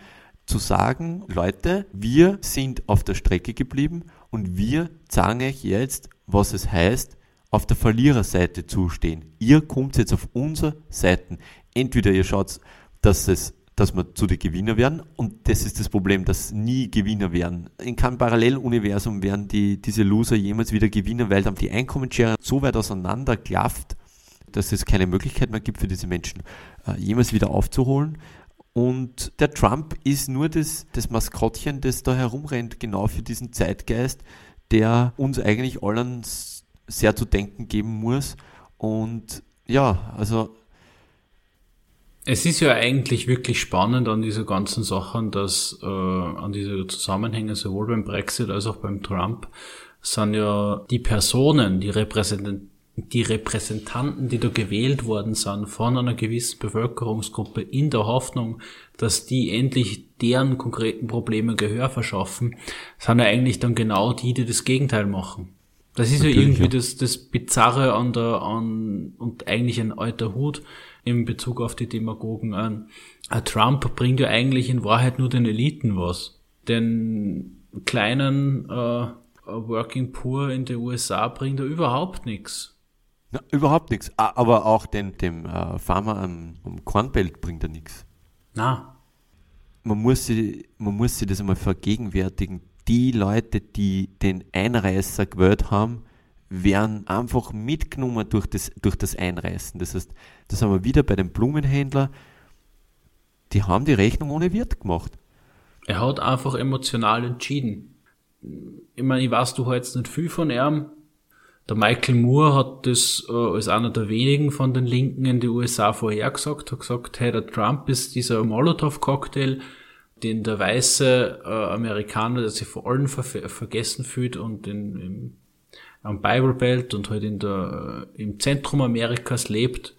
zu sagen, Leute, wir sind auf der Strecke geblieben und wir zeigen euch jetzt, was es heißt, auf der Verliererseite zu stehen. Ihr kommt jetzt auf unsere Seiten. Entweder ihr schaut, dass es dass wir zu den Gewinner werden und das ist das Problem, dass nie Gewinner werden. In keinem Paralleluniversum werden die, diese Loser jemals wieder Gewinner, weil dann die Einkommensschere so weit auseinander klafft, dass es keine Möglichkeit mehr gibt für diese Menschen, äh, jemals wieder aufzuholen. Und der Trump ist nur das, das Maskottchen, das da herumrennt, genau für diesen Zeitgeist, der uns eigentlich allen sehr zu denken geben muss. Und ja, also. Es ist ja eigentlich wirklich spannend an dieser ganzen Sachen, dass äh, an diese Zusammenhänge sowohl beim Brexit als auch beim Trump sind ja die Personen, die repräsentieren die Repräsentanten, die da gewählt worden sind von einer gewissen Bevölkerungsgruppe in der Hoffnung, dass die endlich deren konkreten Probleme Gehör verschaffen, sind ja eigentlich dann genau die, die das Gegenteil machen. Das ist Natürlich, ja irgendwie ja. Das, das Bizarre an der, an, und eigentlich ein alter Hut in Bezug auf die Demagogen an. Trump bringt ja eigentlich in Wahrheit nur den Eliten was. Den kleinen äh, Working Poor in den USA bringt er überhaupt nichts. Na, überhaupt nichts. Aber auch den, dem äh, Farmer am, am Kornbelt bringt er nichts. Na. Man muss, sich, man muss sich das einmal vergegenwärtigen. Die Leute, die den Einreißer gewählt haben, werden einfach mitgenommen durch das, durch das Einreißen. Das heißt, das haben wir wieder bei den Blumenhändler. Die haben die Rechnung ohne Wirt gemacht. Er hat einfach emotional entschieden. Ich meine, ich weiß, du hältst nicht viel von ihm, der Michael Moore hat das äh, als einer der wenigen von den Linken in die USA vorhergesagt, hat gesagt, hey, der Trump ist dieser Molotow-Cocktail, den der weiße äh, Amerikaner, der sich vor allem ver vergessen fühlt und in, im, am Bible Belt und halt in der, äh, im Zentrum Amerikas lebt.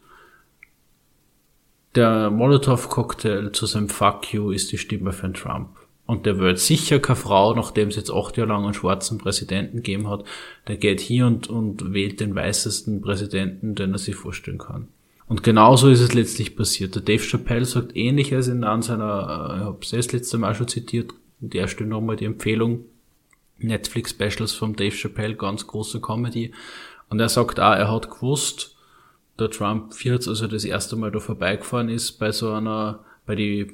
Der Molotow-Cocktail zu seinem Fuck you ist die Stimme von Trump. Und der wird sicher keine Frau, nachdem es jetzt acht Jahre lang einen schwarzen Präsidenten gegeben hat, der geht hier und, und wählt den weißesten Präsidenten, den er sich vorstellen kann. Und genauso ist es letztlich passiert. Der Dave Chappelle sagt ähnliches in an seiner, äh, ich habe es das letzte Mal schon zitiert, der stellt nochmal die Empfehlung, Netflix Specials vom Dave Chappelle, ganz große Comedy. Und er sagt auch, er hat gewusst, der Trump 40, also das erste Mal da vorbeigefahren ist bei so einer, bei die,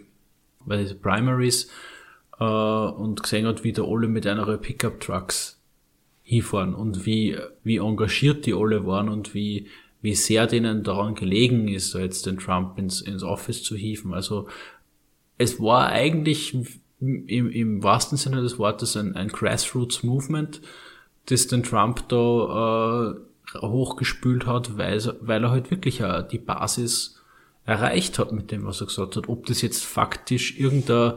bei die Primaries, äh, und gesehen hat, wie da alle mit einer Pickup-Trucks hinfahren und wie, wie engagiert die alle waren und wie, wie sehr denen daran gelegen ist, jetzt den Trump ins, ins Office zu hieven. Also es war eigentlich im, im wahrsten Sinne des Wortes ein, ein Grassroots-Movement, das den Trump da äh, hochgespült hat, weil, weil er halt wirklich äh, die Basis erreicht hat mit dem, was er gesagt hat. Ob das jetzt faktisch irgendein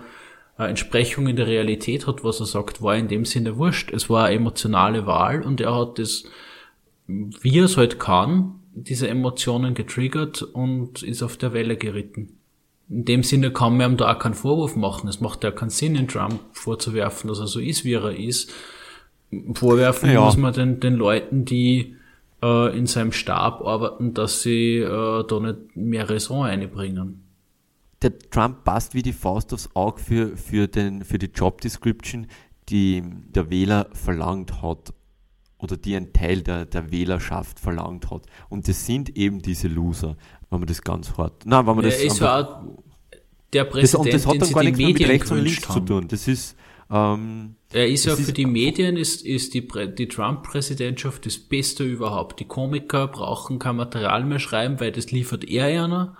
Entsprechung in der Realität hat, was er sagt, war in dem Sinne wurscht. Es war eine emotionale Wahl und er hat das, wie er es halt kann, diese Emotionen getriggert und ist auf der Welle geritten. In dem Sinne kann man ihm da auch keinen Vorwurf machen. Es macht ja keinen Sinn, in Trump vorzuwerfen, dass er so ist, wie er ist. Vorwerfen ja. muss man den, den Leuten, die äh, in seinem Stab arbeiten, dass sie äh, da nicht mehr Raison einbringen der Trump passt wie die Faust aufs Auge für, für, den, für die Job Description, die der Wähler verlangt hat oder die ein Teil der, der Wählerschaft verlangt hat. Und das sind eben diese Loser, wenn man das ganz hart. Nein, wenn man das. Es war der Präsident, das, und das hat dann gar nichts mit rechts und links haben. zu tun. Das ist. Ähm, er ist ja für ist die Medien ist, ist die, die Trump-Präsidentschaft das Beste überhaupt. Die Komiker brauchen kein Material mehr schreiben, weil das liefert er einer.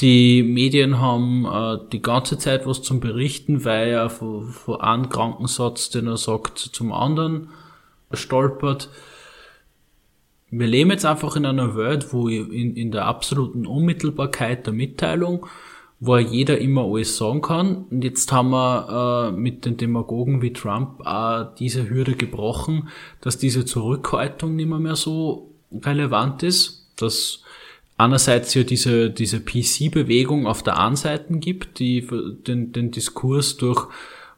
Die Medien haben äh, die ganze Zeit was zum Berichten, weil er von, von einem Krankensatz, den er sagt, zum anderen stolpert. Wir leben jetzt einfach in einer Welt, wo in, in der absoluten Unmittelbarkeit der Mitteilung, wo jeder immer alles sagen kann. Und jetzt haben wir äh, mit den Demagogen wie Trump auch diese Hürde gebrochen, dass diese Zurückhaltung nicht mehr, mehr so relevant ist, dass einerseits ja diese, diese PC-Bewegung auf der einen Seite gibt, die den, den Diskurs durch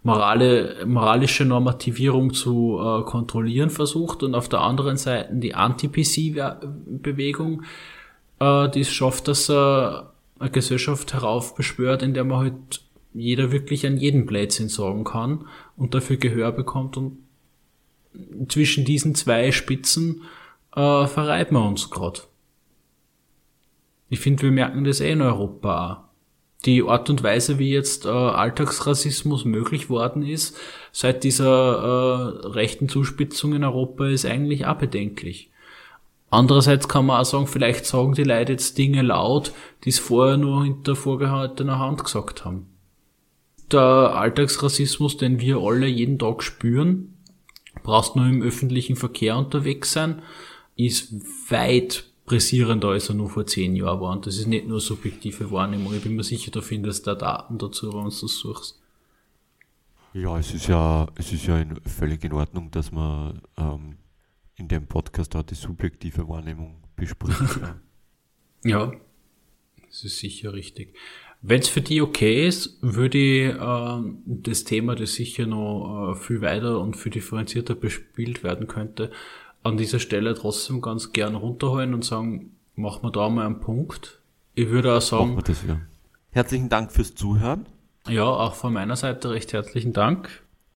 morale, moralische Normativierung zu äh, kontrollieren versucht und auf der anderen Seite die Anti-PC-Bewegung, äh, die es schafft, dass er eine Gesellschaft heraufbeschwört, in der man halt jeder wirklich an jeden Blödsinn sagen kann und dafür Gehör bekommt und zwischen diesen zwei Spitzen äh, verreiben wir uns gerade. Ich finde, wir merken das eh in Europa. Die Art und Weise, wie jetzt äh, Alltagsrassismus möglich worden ist, seit dieser äh, rechten Zuspitzung in Europa, ist eigentlich auch bedenklich. Andererseits kann man auch sagen, vielleicht sagen die Leute jetzt Dinge laut, die es vorher nur hinter vorgehaltener Hand gesagt haben. Der Alltagsrassismus, den wir alle jeden Tag spüren, brauchst nur im öffentlichen Verkehr unterwegs sein, ist weit präsierender, als er nur vor zehn Jahren war. Und das ist nicht nur subjektive Wahrnehmung. Ich bin mir sicher, du findest da Daten dazu, wenn du das suchst. Ja, es ist ja, es ist ja in, völlig in Ordnung, dass man ähm, in dem Podcast auch die subjektive Wahrnehmung bespricht. ja, das ist sicher richtig. Wenn es für die okay ist, würde ich äh, das Thema, das sicher noch äh, viel weiter und viel differenzierter bespielt werden könnte, an dieser Stelle trotzdem ganz gern runterholen und sagen, machen wir da mal einen Punkt. Ich würde auch sagen. Herzlichen Dank fürs Zuhören. Ja, auch von meiner Seite recht herzlichen Dank.